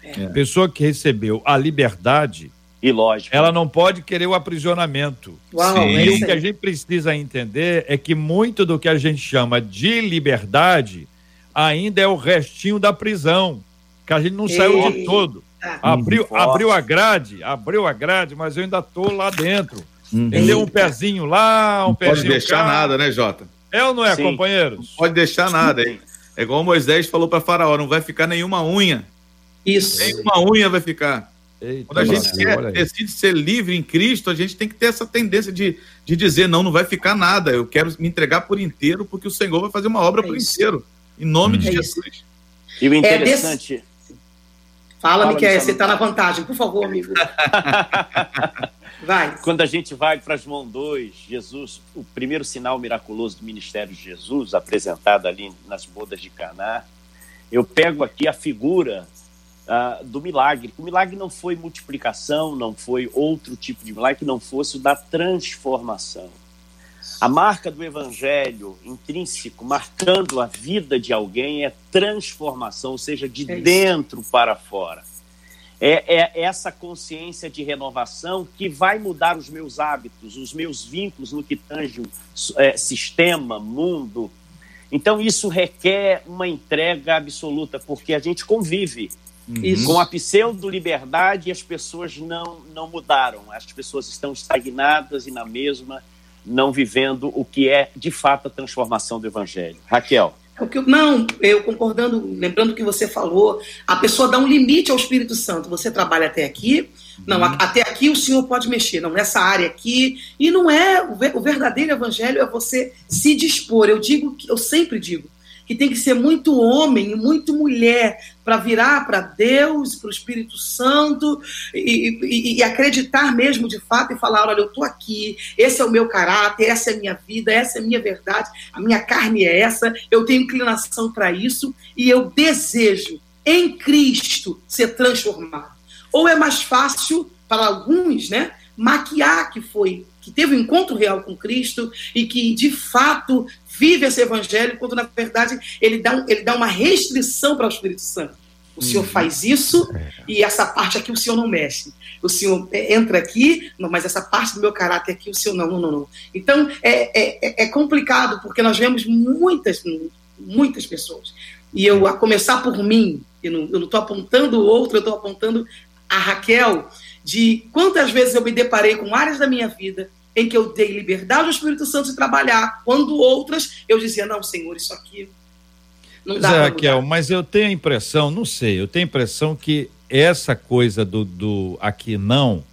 É. A pessoa que recebeu a liberdade, E lógico. ela não pode querer o aprisionamento. Uau, Sim. E o que a gente precisa entender é que muito do que a gente chama de liberdade ainda é o restinho da prisão, que a gente não saiu de Eita. todo. Abriu, Forte. abriu a grade, abriu a grade, mas eu ainda tô lá dentro. Uhum. Entendeu? Um pezinho lá, um Não pode pezinho deixar cá. nada, né, Jota? É ou não é, Sim. companheiros? Pode deixar nada. É, é igual Moisés falou para Faraó: não vai ficar nenhuma unha. Isso. Nenhuma unha vai ficar. Eita, Quando a gente quer, decide ser livre em Cristo, a gente tem que ter essa tendência de, de dizer: não, não vai ficar nada. Eu quero me entregar por inteiro, porque o Senhor vai fazer uma obra É por isso. inteiro. Em nome de É isso. Jesus. E o É interessante. Fala, Fala, Miquel, você está na vantagem, por favor, amigo. Vai. Quando a gente vai para João 2, Jesus, o primeiro sinal miraculoso do ministério de Jesus, apresentado ali nas bodas de Caná, eu pego aqui a figura ah, do milagre. O milagre não foi multiplicação, não foi outro tipo de milagre que não fosse o da transformação. A marca do evangelho intrínseco, marcando a vida de alguém, é transformação, ou seja, de É dentro para fora. É, é essa consciência de renovação que vai mudar os meus hábitos, os meus vínculos no que tange é, sistema, mundo. Então, isso requer uma entrega absoluta, porque a gente convive Isso. com a pseudo-liberdade e as pessoas não, não mudaram. As pessoas estão estagnadas e na mesma, não vivendo o que é, de fato, a transformação do evangelho. Raquel. Eu- não, eu concordando, lembrando o que você falou, a pessoa dá um limite ao Espírito Santo. Você trabalha até aqui, não, a- até aqui o Senhor pode mexer, não nessa área aqui. E não é o, o verdadeiro evangelho é você se dispor. Eu digo que eu sempre digo que tem que ser muito homem e muito mulher para virar para Deus, para o Espírito Santo e, e- e acreditar mesmo de fato e falar: olha, eu estou aqui, esse é o meu caráter, essa é a minha vida, essa é a minha verdade, a minha carne é essa, eu tenho inclinação para isso e eu desejo em Cristo ser transformado. Ou é mais fácil para alguns, né, maquiar que foi, que teve um encontro real com Cristo e que de fato vive esse evangelho, quando na verdade ele dá, um- ele dá uma restrição para o Espírito Santo. O Senhor faz isso e essa parte aqui o Senhor não mexe. O Senhor é, entra aqui, não, mas essa parte do meu caráter aqui o Senhor não, não, não. não. Então é, é, é complicado porque nós vemos muitas, muitas pessoas. E eu, a começar por mim, eu não estou apontando o outro, eu estou apontando a Raquel, de quantas vezes eu me deparei com áreas da minha vida em que eu dei liberdade ao Espírito Santo de trabalhar, quando outras eu dizia, não, Senhor, isso aqui não Pois dá é, Raquel, mudar. mas eu tenho a impressão, não sei, eu tenho a impressão que essa coisa do, do aqui não,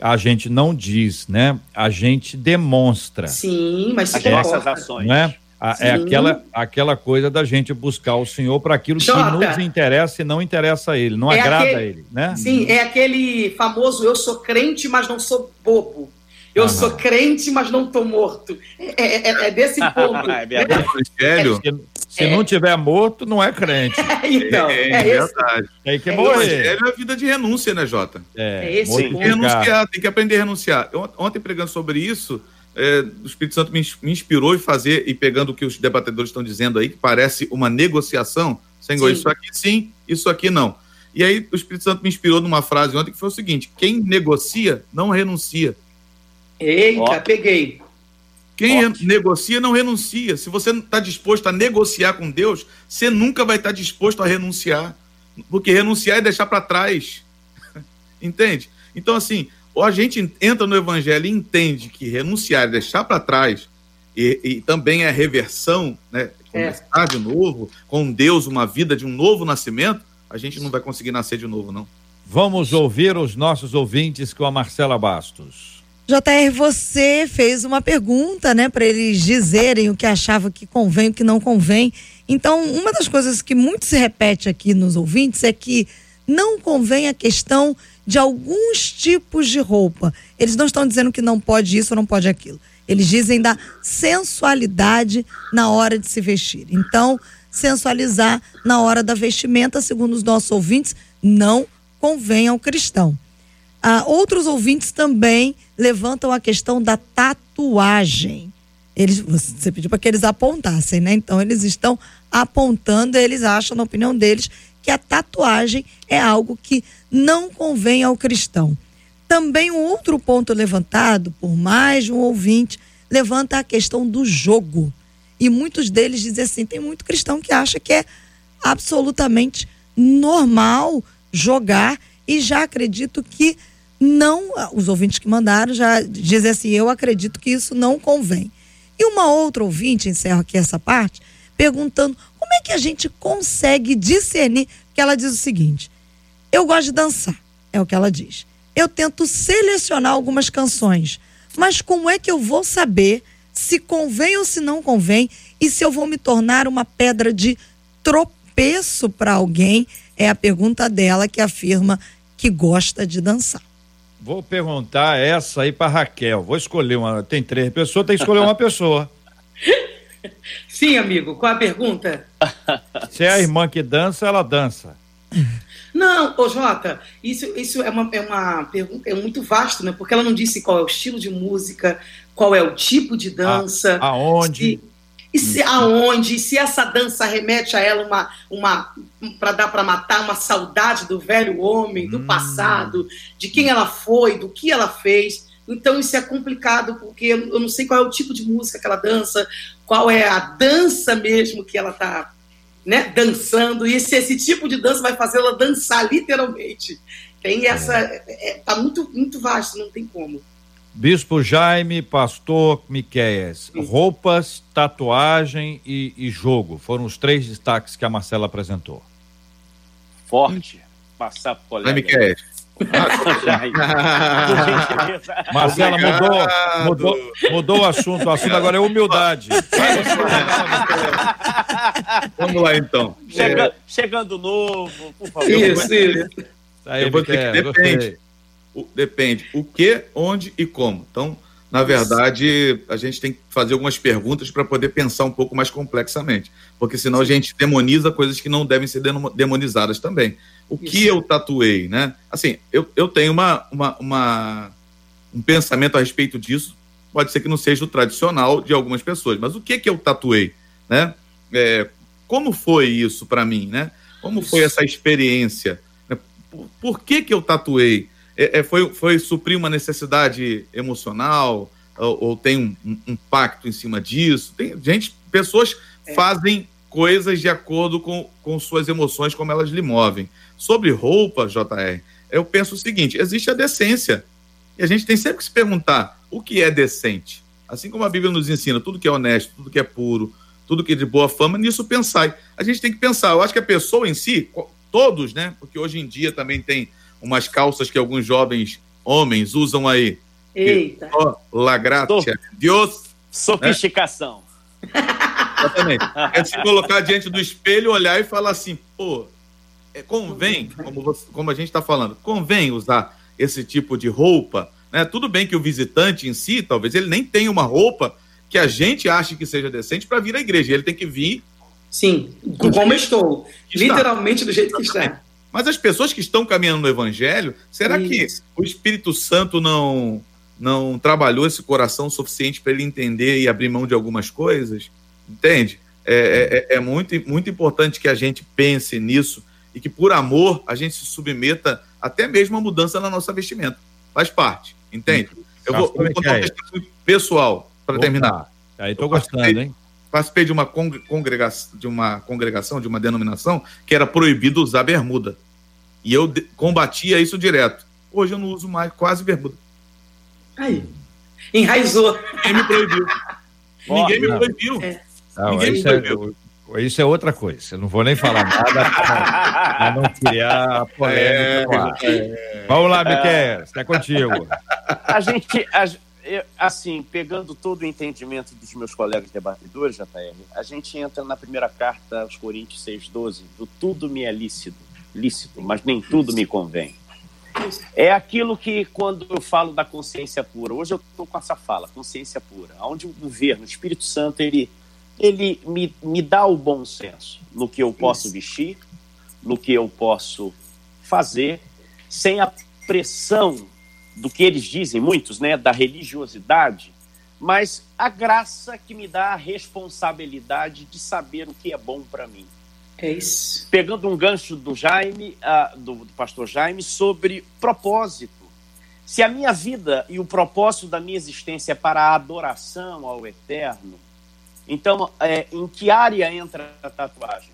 a gente não diz, né? A gente demonstra, Sim, mas se As nossas comporta. ações. né? A- é aquela, aquela coisa da gente buscar o Senhor para aquilo Jota. que nos interessa e não interessa a Ele, não É agrada aquele- a Ele, né? Sim, é aquele famoso eu sou crente, mas não sou bobo. Eu Aham. sou crente, mas não tô morto. É, é- é- é desse ponto. É verdade. Evangelho Se, se não tiver morto, não é crente. então, é, é, esse. verdade. Tem que É O morrer. Evangelho é a vida de renúncia, né, Jota? É esse morto ponto. Tem que renunciar, tem que aprender a renunciar. Eu, ontem, pregando sobre isso, é, o Espírito Santo me, me inspirou em fazer, e pegando o que os debatedores estão dizendo aí, que parece uma negociação. Senhor, Sim. isso aqui sim, isso aqui não. E aí o Espírito Santo me inspirou numa frase ontem que foi o seguinte: quem negocia não renuncia. Eita, Ó. peguei. Quem re- negocia não renuncia. Se você não está disposto a negociar com Deus, você nunca vai estar disposto a renunciar. Porque renunciar é deixar para trás. Entende? Então, assim, ou a gente entra no evangelho e entende que renunciar é deixar para trás, e, e também é reversão, né? Começar de novo, com Deus, uma vida de um novo nascimento, a gente não vai conseguir nascer de novo, não. Vamos ouvir os nossos ouvintes com a Marcela Bastos. JR, você fez uma pergunta, né, para eles dizerem o que achava que convém, o que não convém. Então, uma das coisas que muito se repete aqui nos ouvintes é que não convém a questão de alguns tipos de roupa. Eles não estão dizendo que não pode isso ou não pode aquilo. Eles dizem da sensualidade na hora de se vestir. Então, sensualizar na hora da vestimenta, segundo os nossos ouvintes, não convém ao cristão. Ah, outros ouvintes também levantam a questão da tatuagem. Eles, você pediu para que eles apontassem, né? Então eles estão apontando, eles acham, na opinião deles, que a tatuagem é algo que não convém ao cristão. Também um outro ponto levantado por mais de um ouvinte levanta a questão do jogo. E muitos deles dizem assim: tem muito cristão que acha que é absolutamente normal jogar e já acredito que não, os ouvintes que mandaram já dizem assim, eu acredito que isso não convém. E uma outra ouvinte, encerro aqui essa parte, perguntando como é que a gente consegue discernir, que ela diz o seguinte, eu gosto de dançar, é o que ela diz. Eu tento selecionar algumas canções, mas como é que eu vou saber se convém ou se não convém e se eu vou me tornar uma pedra de tropeço para alguém? É a pergunta dela que afirma que gosta de dançar. Vou perguntar essa aí para Raquel. Vou escolher uma. Tem três pessoas, tem que escolher uma pessoa. Sim, amigo. Qual a pergunta? Se é a irmã que dança, ela dança. Não, ô Jota, isso, isso é, uma, é uma pergunta, é muito vasto, né? Porque ela não disse qual é o estilo de música, qual é o tipo de dança. A, aonde? Se, e se aonde, se essa dança remete a ela uma, uma para dar para matar uma saudade do velho homem, do Hum. passado, de quem ela foi, do que ela fez. Então isso é complicado porque eu não sei qual é o tipo de música que ela dança, qual é a dança mesmo que ela está né, dançando e se esse tipo de dança vai fazer ela dançar literalmente. Tem essa, é, tá muito muito vasto, não tem como. Bispo Jaime, pastor Miqueias. Roupas, tatuagem e, e jogo. Foram os três destaques que a Marcela apresentou. Forte. Passar pro colega. Vai, Miquel. Gentileza. Marcela mudou, mudou, mudou o assunto. O assunto agora é humildade. Vamos lá, então. Chega- Chegando novo, por favor. Isso, isso. Aí, Eu vou dizer que Miqueias, depende. gostei. O- depende. O que, onde e como. Então, na verdade, a gente tem que fazer algumas perguntas para poder pensar um pouco mais complexamente. Porque senão a gente demoniza coisas que não devem ser demonizadas também. O que Isso. eu tatuei, né? Assim, eu, eu tenho uma, uma, uma- um pensamento a respeito disso. Pode ser que não seja o tradicional de algumas pessoas. Mas o que que eu tatuei, né? É, como foi isso para mim, né? Como foi essa experiência? né? Por, por que que eu tatuei? É, é, foi, foi suprir uma necessidade emocional ou, ou tem um, um impacto em cima disso? Tem gente, pessoas É. fazem coisas de acordo com, com suas emoções, como elas lhe movem. Sobre roupa, JR, eu penso o seguinte: existe a decência. E a gente tem sempre que se perguntar o que é decente. Assim como a Bíblia nos ensina, tudo que é honesto, tudo que é puro, tudo que é de boa fama, nisso pensai. A gente tem que pensar. Eu acho que a pessoa em si, todos, né? Porque hoje em dia também tem umas calças que alguns jovens homens usam aí. Eita. Ó, la gracia, Deus. Sofisticação. Exatamente. É se colocar diante do espelho, olhar e falar assim, pô, é, convém, como, você- como a gente está falando, convém usar esse tipo de roupa. Né? Tudo bem que o visitante em si, talvez ele nem tenha uma roupa que a gente ache que seja decente para vir à igreja. Ele tem que vir. Sim, como eu estou. Literalmente do jeito que está. Mas as pessoas que estão caminhando no evangelho, será Isso. que o Espírito Santo não não trabalhou esse coração suficiente para ele entender e abrir mão de algumas coisas? Entende? É, é- é muito, muito importante que a gente pense nisso e que, por amor, a gente se submeta até mesmo à mudança na nossa vestimenta. Faz parte, entende? Eu vou, eu vou contar um Miquel. testemunho pessoal para terminar. Aí tô gostando, hein? Participei de uma, congre- congrega- de uma congregação, de uma denominação, que era proibido usar bermuda. E eu combatia isso direto. Hoje eu não uso mais quase bermuda. Aí. Enraizou. Ninguém me proibiu. Ninguém me Não. proibiu. É. Não, Ninguém isso, me é, proibiu. isso é outra coisa. Eu não vou nem falar nada. Pra não criar polêmica. no ar. Vamos lá, Miquel, está contigo. A gente, a- eu- assim, pegando todo o entendimento dos meus colegas debatedores, JR, a gente entra na primeira carta aos Coríntios 6,12, do tudo me é lícito, lícito, mas nem tudo me convém. É aquilo que, quando eu falo da consciência pura, hoje eu estou com essa fala, consciência pura, onde o governo, o Espírito Santo, ele, ele me, me dá o bom senso no que eu posso vestir, no que eu posso fazer, sem a pressão do que eles dizem, muitos, né, da religiosidade, mas a graça que me dá a responsabilidade de saber o que é bom para mim. É isso. Pegando um gancho do Jaime, ah, do, do pastor Jaime, sobre propósito. Se a minha vida e o propósito da minha existência é para a adoração ao eterno, então é, em que área entra a tatuagem?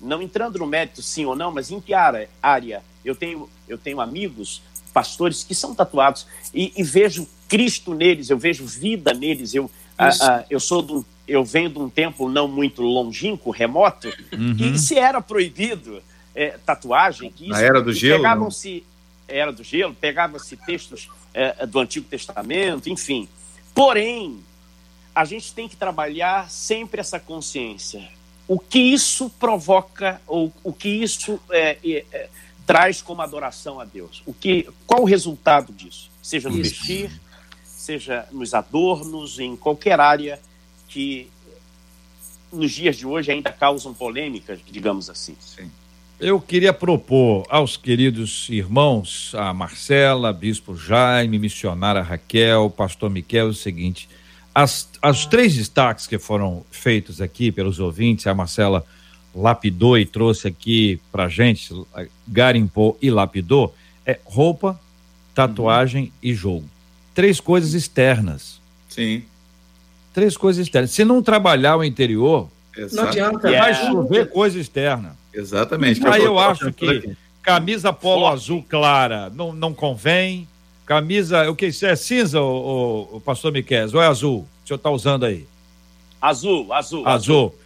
Não entrando no mérito sim ou não, mas em que área? área? Eu tenho, eu tenho amigos, pastores que são tatuados e, e vejo Cristo neles, eu vejo vida neles. Eu, ah, Isso. ah, eu sou um, eu venho de um tempo não muito longínquo, remoto, Uhum. que se era proibido é, tatuagem, que Na era do gelo, pegavam-se era do gelo, pegavam-se textos é, do Antigo Testamento, enfim. Porém, a gente tem que trabalhar sempre essa consciência. O que isso provoca ou o que isso é, é, é, traz como adoração a Deus? O que, qual o resultado disso? Seja no Isso. vestir, seja nos adornos, em qualquer área que nos dias de hoje ainda causam polêmicas, digamos assim. Eu queria propor aos queridos irmãos, a Marcela, Bispo Jaime, missionária Raquel, Pastor Miquel, o seguinte: as, as três destaques que foram feitos aqui pelos ouvintes, a Marcela lapidou e trouxe aqui pra gente, garimpou e lapidou, é roupa, tatuagem e jogo. Três coisas externas. Sim. Três coisas externas. Se não trabalhar o interior, Não adianta. Vai chover coisa externa. Exatamente. é o Aí eu tava acho que aqui. camisa polo Forte. azul clara não, não convém. Camisa, o que isso é cinza, o, o, pastor Miquel? Ou é azul? O senhor está usando aí? Azul, azul. Azul. Azul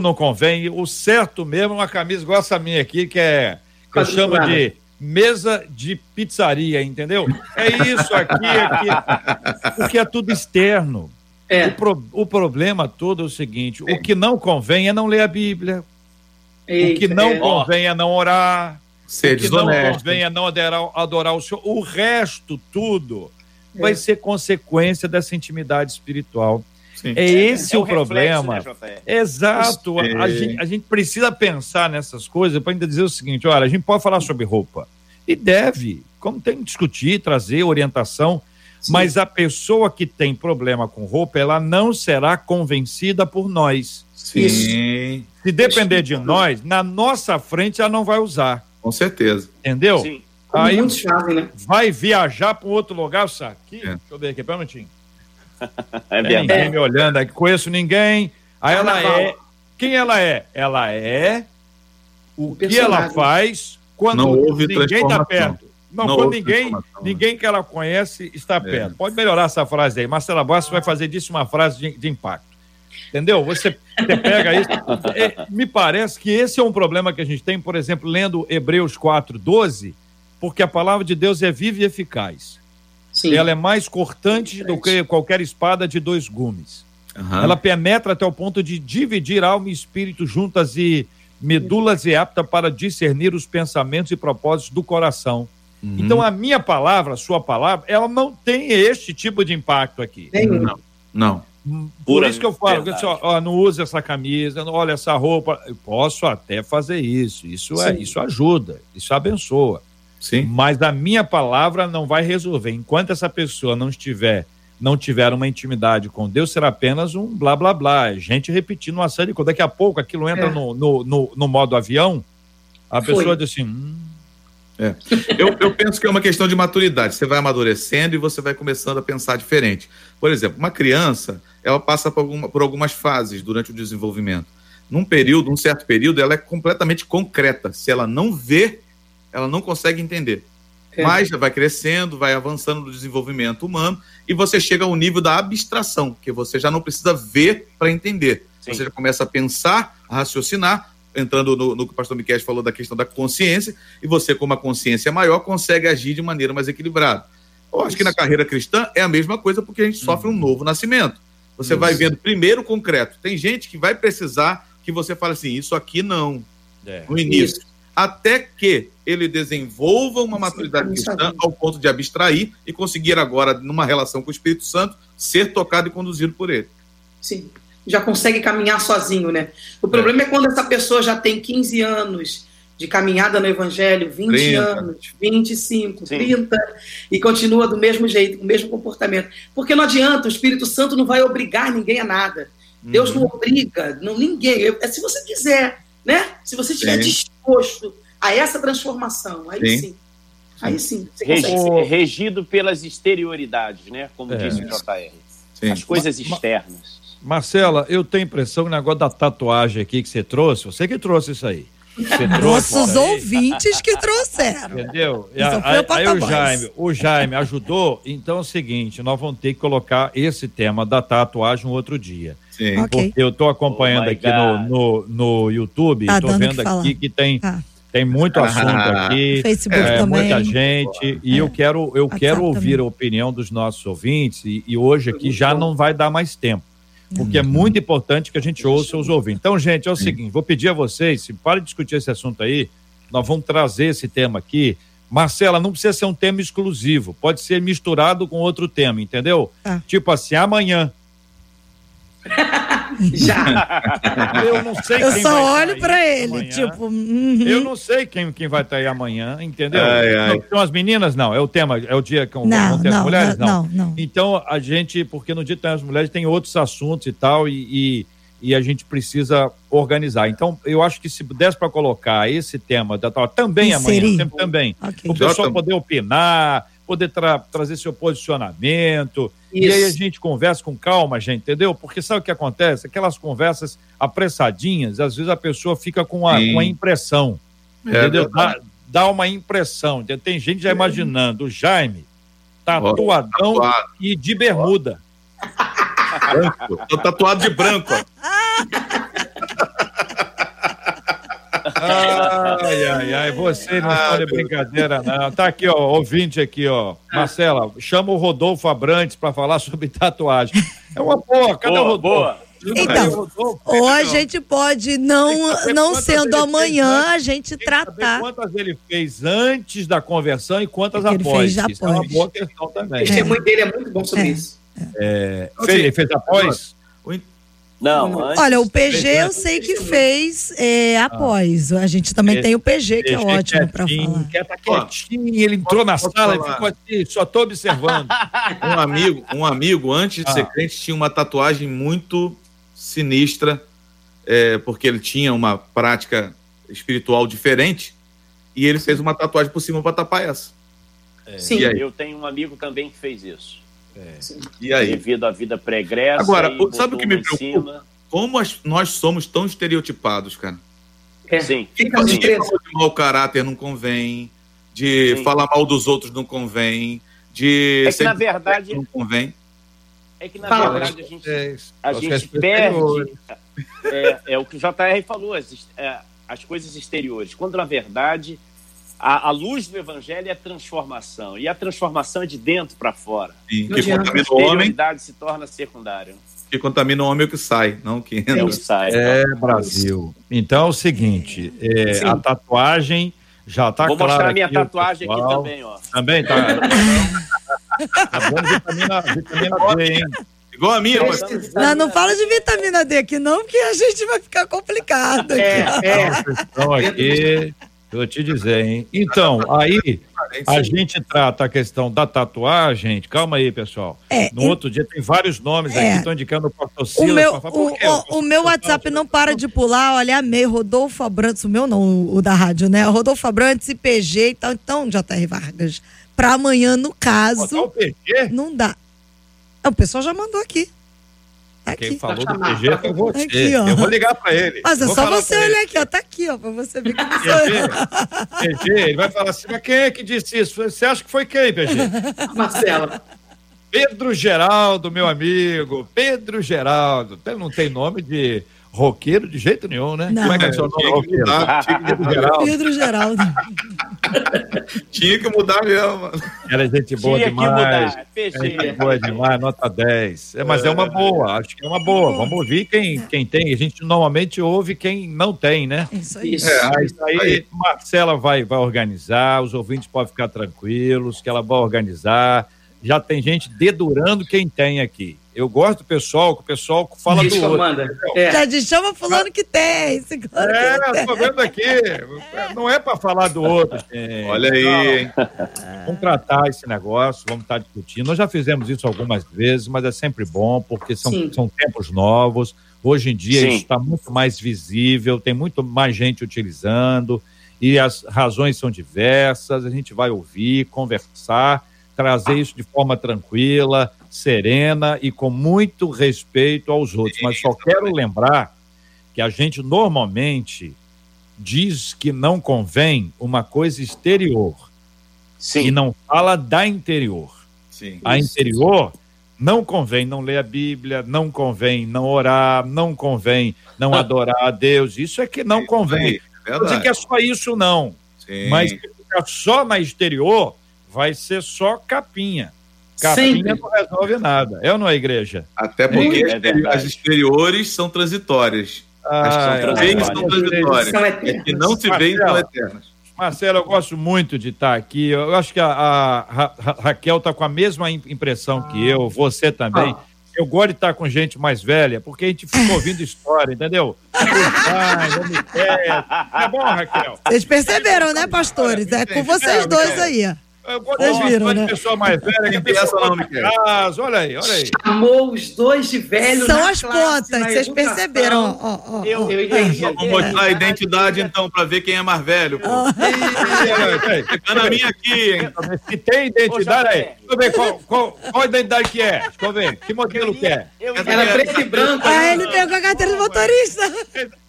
não convém. O certo mesmo é uma camisa igual essa minha aqui, que é. Que eu chamo de mesa de pizzaria, entendeu? É isso aqui, aqui. Porque é tudo externo. É, O, pro- o problema todo é o seguinte: o que não convém é não ler a Bíblia. o que eita, não é. convem é não orar. Ser o que não desonesto. convém é não adorar, adorar o Senhor. O resto, tudo, É. vai ser consequência dessa intimidade espiritual. Sim. É esse É o, o reflexo, problema. né? Exato. A, a É. gente, a gente precisa pensar nessas coisas para ainda dizer o seguinte: olha, a gente pode falar sobre roupa. E deve, como tem que discutir, trazer orientação. Mas a pessoa que tem problema com roupa, ela não será convencida por nós. Sim, Se depender de nós, na nossa frente ela não vai usar. com certeza. Entendeu? Sim. Aí muitos fazem, né? vai viajar para um outro lugar, sabe? Aqui, É. Deixa eu ver aqui, pera um minutinho. É Tem ninguém verdade. me olhando aqui, conheço ninguém. Aí ela é. Quem ela é? Ela é o O que ela faz quando Não houve ninguém está perto. Não, Não quando ninguém, ninguém que ela conhece está perto. Pode melhorar essa frase aí. Marcela Bastos vai fazer disso uma frase de, de impacto. Entendeu? Você, você pega isso. É, me parece que esse é um problema que a gente tem, por exemplo, lendo Hebreus 4, 12, porque a palavra de Deus é viva e eficaz. Sim. Ela é mais cortante do que qualquer espada de dois gumes. Aham. Ela penetra até o ponto de dividir alma e espírito juntas e medulas e apta para discernir os pensamentos e propósitos do coração. Uhum. Então a minha palavra, a sua palavra, ela não tem este tipo de impacto aqui. Não, não. Por Pura isso que eu falo, que, ó, ó, não use essa camisa, não olha essa roupa. Eu posso até fazer isso. Isso é, isso ajuda, isso abençoa. Sim. Mas a minha palavra não vai resolver. Enquanto essa pessoa não estiver, não tiver uma intimidade com Deus, será apenas um blá blá blá. É Gente repetindo uma série de coisas. Daqui a pouco aquilo entra É. no, no, no, no modo avião, a Foi. pessoa diz assim. "Hum, Eu, eu penso que é uma questão de maturidade. Você vai amadurecendo e você vai começando a pensar diferente. Por exemplo, uma criança, ela passa por, alguma- por algumas fases durante o desenvolvimento. Num período, num certo período, ela é completamente concreta. Se ela não vê, ela não consegue entender. É. Mas já vai crescendo, vai avançando no desenvolvimento humano e você chega ao nível da abstração, que você já não precisa ver para entender. Sim. Você já começa a pensar, a raciocinar entrando no, no que o pastor Miquel falou da questão da consciência, e você, com uma consciência maior, consegue agir de maneira mais equilibrada. Eu acho que na carreira cristã é a mesma coisa, porque a gente sofre um novo nascimento. Você vai vendo primeiro o concreto. Tem gente que vai precisar que você fale assim, isso aqui não, É. no início. Até que ele desenvolva uma maturidade cristã ao ponto de abstrair e conseguir agora, numa relação com o Espírito Santo, ser tocado e conduzido por ele. Sim. Já consegue caminhar sozinho, né? O problema é, quando essa pessoa já tem 15 anos de caminhada no Evangelho, 20 30. anos, 25, Sim. 30, e continua do mesmo jeito, com o mesmo comportamento. Porque não adianta, o Espírito Santo não vai obrigar ninguém a nada. Deus Uhum. não obriga, não, ninguém. Eu- É se você quiser, né? Se você estiver Sim. disposto a essa transformação, aí Sim. sim. Aí sim, você Regi- consegue. regido pelas exterioridades, né? Como É. disse o JR. Sim. As coisas Ma- ma- externas. Marcela, eu tenho a impressão que o negócio da tatuagem aqui que você trouxe, você que trouxe isso aí. Nossos ouvintes que trouxeram. Entendeu? E a- aí, o aí o. Jaime, o Jaime ajudou, então é o seguinte, nós vamos ter que colocar esse tema da tatuagem um outro dia. Sim. Ok. Porque eu estou acompanhando Oh aqui no, no, no YouTube, Tá estou o vendo que aqui que tem, Tá. tem muito assunto aqui. Facebook é, também. muita gente e eu quero eu WhatsApp quero ouvir também. a opinião dos nossos ouvintes e, e hoje aqui já não vai dar mais tempo porque é muito importante que a gente ouça os ouvintes. Então, gente, é o seguinte, vou pedir a vocês, se parem de discutir esse assunto aí, nós vamos trazer esse tema aqui. Marcela, não precisa ser um tema exclusivo, pode ser misturado com outro tema, entendeu? Tá. Tipo assim, amanhã. Já. Eu não sei Eu quem só vai olho pra ele, amanhã. tipo. uhum. Eu não sei quem, quem vai estar aí amanhã, entendeu? Ai, ai. Não, São as meninas? Não, é o tema, é o dia que vão Não, ter as não, mulheres? não, não, não. Então, a gente, porque no dia que tem as mulheres, tem outros assuntos e tal, e, e, e a gente precisa organizar. Então, eu acho que se desse para colocar esse tema da tal, também amanhã, Inserir. sempre também, Ok. o pessoal Jota- poder opinar, poder tra- trazer seu posicionamento. E aí a Isso. gente conversa com calma, gente, entendeu? Porque sabe o que acontece? Aquelas conversas apressadinhas, às vezes a pessoa fica com a, com a impressão, É entendeu? Dá, dá uma impressão. Tem gente já imaginando o Jaime tatuadão e de bermuda. branco. Tô tatuado de branco. Ai, ai, ai, você não está de brincadeira, não. Tá aqui, ó, ouvinte aqui, ó. Marcela, chama o Rodolfo Abrantes para falar sobre tatuagem. É uma boa, cadê o Boa, Rodolfo? boa. Então, o Rodolfo? Ou a gente pode, não, não sendo fez amanhã, antes. a gente tratar. quantas ele fez antes da conversão e quantas E que ele após. fez Isso é uma após. boa questão O também. testemunho dele é muito bom sobre É. isso. É, fez, ele fez após? Não, antes. Olha, o PG eu sei que fez é, após. A gente também Esse tem o PG, que é ótimo para falar. Quer tá quietinho, ele entrou na sala e ficou assim, só tô observando. Um amigo, um amigo, antes de Ah. ser crente, tinha uma tatuagem muito sinistra, é, porque ele tinha uma prática espiritual diferente, e ele fez uma tatuagem por cima para tapar essa. Sim. E aí? Eu tenho um amigo também que fez isso. E aí? Devido à vida pregressa. Agora, sabe o que me preocupa? cima. Como as- nós somos tão estereotipados, cara? É. Sim. Fica sim. muito De preso. falar de mau caráter não convém, de Sim. falar mal dos outros não convém, de É que, na verdade, não convém. é que na Fala. verdade a gente, É, a gente pessoas- perde. É, é o que o JR falou, as, é, as coisas exteriores. Quando, na verdade, a, a luz do evangelho é a transformação. E a transformação é de dentro para fora. Sim, que contamina A o homem, exterioridade se torna secundária. que contamina o homem é o que sai, não o que entra. É o sai. É, Brasil. Então é o seguinte, é, a tatuagem já tá Vou clara mostrar a minha aqui, tatuagem aqui também, ó. Também tá. tá bom vitamina, vitamina D, hein? Igual a minha, mas Não, não fala de vitamina D aqui, não, porque a gente vai ficar complicado. aqui. É, é. Então aqui, eu vou te dizer, hein? Então, aí a gente trata a questão da tatuagem, calma aí, pessoal. É, No e- outro dia tem vários nomes É. aqui, estão indicando o meu, falar, o, o- o meu WhatsApp não para de pular, olha, amei, Rodolfo Abrantes, o meu não, o, o da rádio, né? Rodolfo Abrantes e PG e tal. Então, JR Vargas, pra amanhã, no Botar o caso, PG? não dá. Ah, O pessoal já mandou aqui. Tá Quem falou do. PG foi você. Aqui, eu vou ligar pra ele. Mas é só você olhar aqui, ó. Tá aqui, ó, pra você ver que PG, PG, ele vai falar assim, mas quem é que disse isso? Você acha que foi quem, PG? Marcela. Pedro Geraldo, meu amigo, Pedro Geraldo. Ele não tem nome de roqueiro de jeito nenhum, né? Não. Como é que é o seu nome, Tinha que roqueiro? mudar, tinha que mudar. Pedro Geraldo. Tinha que mudar mesmo, mano. Era gente boa Tinha que demais. mudar. Gente boa demais, nota 10. É, mas é uma boa, acho que é uma boa. Vamos ouvir quem, quem tem. A gente normalmente ouve quem não tem, né? Isso aí. Isso. É, Mas aí Marcela vai, vai organizar, os ouvintes podem ficar tranquilos, que ela vai organizar. Já tem gente dedurando quem tem aqui. Eu gosto do pessoal, que o pessoal fala Isso, do outro. Amanda. É. Já te chama fulano que tem. que É, tem. tô vendo aqui. Não é para falar do outro, gente. Olha aí, hein? Vamos tratar esse negócio, vamos estar discutindo. Nós já fizemos isso algumas vezes, mas é sempre bom, porque são, Sim. são tempos novos. Hoje em dia Sim. isso está muito mais visível, tem muito mais gente utilizando, e as razões são diversas. A gente vai ouvir, conversar, trazer isso de forma tranquila, serena e com muito respeito aos outros. Mas só quero lembrar que a gente normalmente diz que não convém uma coisa exterior e Sim. não fala da interior. Sim. A interior não convém não ler a Bíblia, não convém não orar, não convém não adorar a Deus. Isso é que não convém. É Não dizer que é só isso, não. Sim. Mas ficar só na exterior, vai ser só capinha. Capinha Sempre. não resolve nada. É ou não é, igreja? Até porque É as exteriores são transitórias. As Ah, que veem é. são transitórias. São As eternas. que não se veem são eternas. Marcelo, eu gosto muito de estar aqui. Eu acho que a, a Ra- Raquel está com a mesma im- impressão que eu, você também. Eu gosto de estar com gente mais velha, porque a gente fica ouvindo história, entendeu? Ai, não. É bom, Raquel? Vocês perceberam, né, pastores? É com vocês dois aí, ó. Eu gosto Vocês viram, né? de pessoa mais velha, que a Tem essa pra casa. Olha aí, olha aí. Chamou os dois de velho São na as classe, pontas, vocês perceberam. Ó, ó, ó. Eu, Eu entendi. Vamos mostrar a identidade, então, pra ver quem é mais velho. Pô. Tá na minha aqui, hein? Se tem identidade aí. Eu ver qual, qual, qual identidade que é. Deixa eu ver. Que modelo que é? Era preto e branco. Ah, né? ele pegou a carteira de motorista.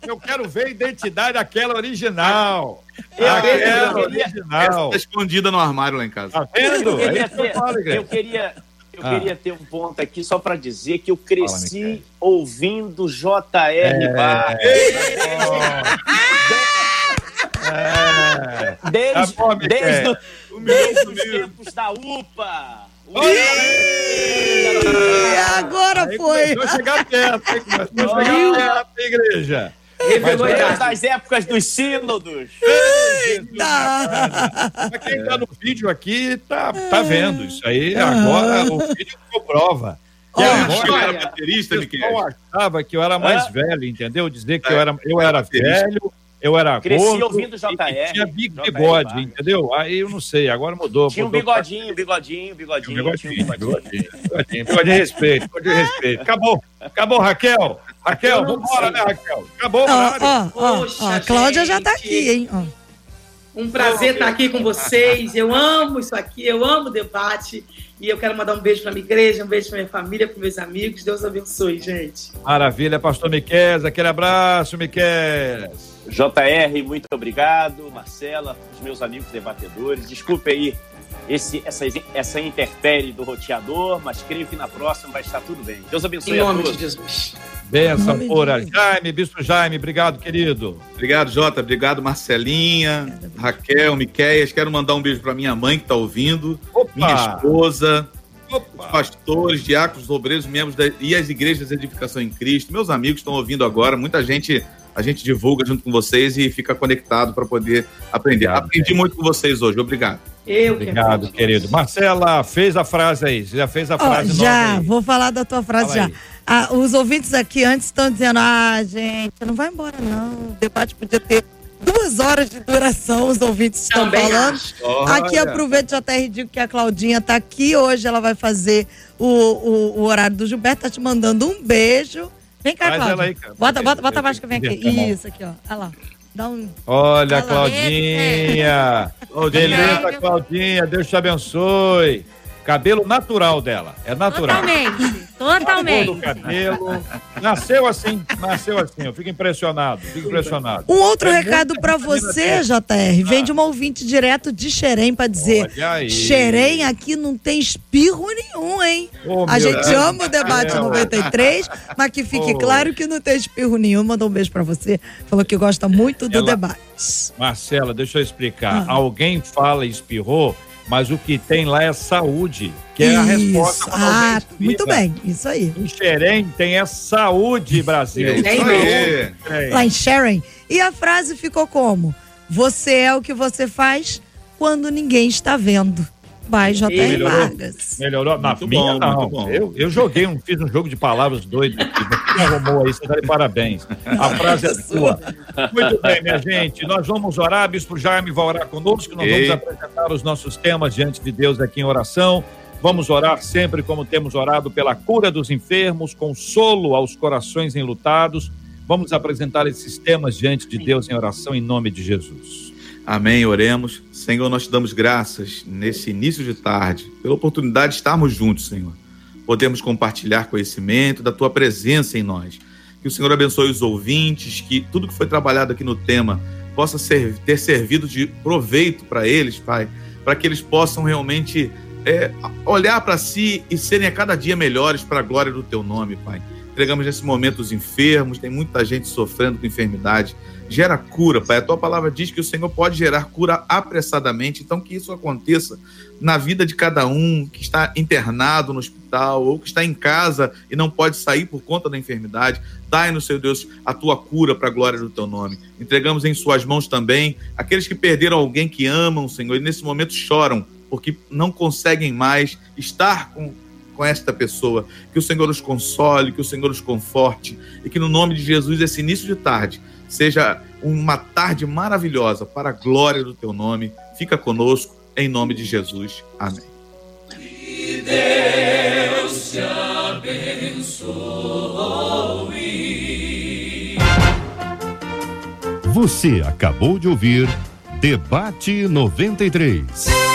Eu quero ver a identidade daquela original. Eu- Aquela eu- Essa original. tá escondida no armário lá em casa. Tá vendo? eu É queria eu ter, falo, eu igreja. queria, eu Ah. queria ter um ponto aqui só para dizer que eu cresci Micael. ouvindo J.R. É. Vargas. É. Desde, Tá bom, desde, o- desde os tempos da UPA. E agora Aí foi. Começou a chegar perto, hein? Começou a chegar perto, igreja. Revelou a Mas, Desde idade. as épocas dos sínodos. Mas quem tá no vídeo aqui tá, tá vendo isso aí. Agora o vídeo comprova. E Ó, agora, que era baterista, Miquel? pessoal achava que eu era mais Hã? velho, entendeu? Dizer que eu era, eu era velho, eu era Cresci gordo ouvindo e- JR, e tinha bi- JR bigode, entendeu? Aí eu não sei, agora mudou. Tinha um mudou bigodinho, bigodinho, Tinha bigodinho. um tinha bigodinho, bigodinho, bigodinho, bigode de respeito, bigode de respeito. Acabou, acabou, Raquel. Raquel, vambora, sei. né, Raquel? Acabou o horário. Poxa, ó. A Cláudia já tá aqui, hein? Ó. Um prazer estar aqui com vocês. Eu amo isso aqui, eu amo o debate. E eu quero mandar um beijo para minha igreja, um beijo para minha família, para meus amigos. Deus abençoe, gente. Maravilha, pastor Miquel, aquele abraço, Miquel. JR, muito obrigado. Marcela, os meus amigos debatedores. Desculpe aí esse, essa, essa interpérie do roteador, mas creio que na próxima vai estar tudo bem. Deus abençoe Em a nome todos. de Jesus. Benção. Jesus. Jaime, Bispo Jaime, obrigado, querido. Obrigado, Jota. Obrigado, Marcelinha, Raquel, Miqueias. Quero mandar um beijo para minha mãe que está ouvindo, Opa! minha esposa, os Opa! pastores, diáconos, obreiros, membros da, e as igrejas de edificação em Cristo. Meus amigos estão ouvindo agora. Muita gente a gente divulga junto com vocês e fica conectado para poder aprender. Obrigado, Aprendi muito com vocês hoje. Obrigado. Eu que Obrigado, agradeço. querido. Marcela, fez a frase aí. Você já fez a frase já, nova aí. vou falar da tua frase Fala já. aí. Ah, os ouvintes aqui antes estão dizendo: ah, gente, não vai embora, não. O debate podia ter duas horas de duração, os ouvintes estão Também falando. acho. Aqui aproveito já até digo que a Claudinha tá aqui hoje, ela vai fazer o, o, o horário do Gilberto, tá te mandando um beijo. Vem cá, Cláudia. aí, cara. Bota, bota, bota abaixo que vem aqui. Isso aqui, ó. Olha lá. Dá um. Olha, Fala, Claudinha. Beleza, Claudinha. Deus te abençoe. Cabelo natural dela. É natural. Totalmente. Totalmente. do cabelo. Nasceu assim, nasceu assim. Eu fico impressionado, fico impressionado. Um outro É recado vitamina você. JR. Vem de uma ouvinte direto de Xerém pra dizer. Xerém aqui não tem espirro nenhum, hein? Oh, A gente Deus ama o debate céu. 93, mas que fique Oh. claro que não tem espirro nenhum. Mandou um beijo pra você. Falou que gosta muito do Ela- debate. Marcela, deixa eu explicar. Ah. Alguém fala e espirrou, mas o que tem lá é saúde, que é a resposta. Isso. Ah, muito bem. Isso aí. Em Xerém tem é saúde, Brasil. É isso aí. Tem. Lá em Sharon. E a frase ficou como? Você é o que você faz quando ninguém está vendo. Vai, J.R. Melhorou? Vargas. Melhorou? Na Muito minha, bom, não. muito bom. Eu, eu joguei, um, fiz um jogo de palavras doido aqui. Você me arrumou aí, você tá de parabéns. A frase é sua. Muito bem, minha gente. Nós vamos orar. Bispo Jaime vai orar conosco. Nós Ei. vamos apresentar os nossos temas diante de Deus aqui em oração. Vamos orar sempre como temos orado pela cura dos enfermos, consolo aos corações enlutados. Vamos apresentar esses temas diante de Deus em oração em nome de Jesus. Amém, oremos. Senhor, nós te damos graças nesse início de tarde, pela oportunidade de estarmos juntos, Senhor. Podemos compartilhar conhecimento da tua presença em nós. Que o Senhor abençoe os ouvintes, que tudo que foi trabalhado aqui no tema possa ser- ter servido de proveito para eles, Pai, para que eles possam realmente é, olhar para si e serem a cada dia melhores para a glória do teu nome, Pai. Entregamos nesse momento os enfermos, tem muita gente sofrendo com enfermidade. Gera cura, Pai. A tua palavra diz que o Senhor pode gerar cura apressadamente, então que isso aconteça na vida de cada um que está internado no hospital ou que está em casa e não pode sair por conta da enfermidade. Dai-nos, Senhor Deus, a tua cura para a glória do teu nome. Entregamos em suas mãos também aqueles que perderam alguém que amam, Senhor, e nesse momento choram porque não conseguem mais estar com, com esta pessoa. Que o Senhor os console, que o Senhor os conforte e que no nome de Jesus esse início de tarde seja uma tarde maravilhosa para a glória do teu nome. Fica conosco em nome de Jesus. Amém. Você acabou de ouvir Debate 93.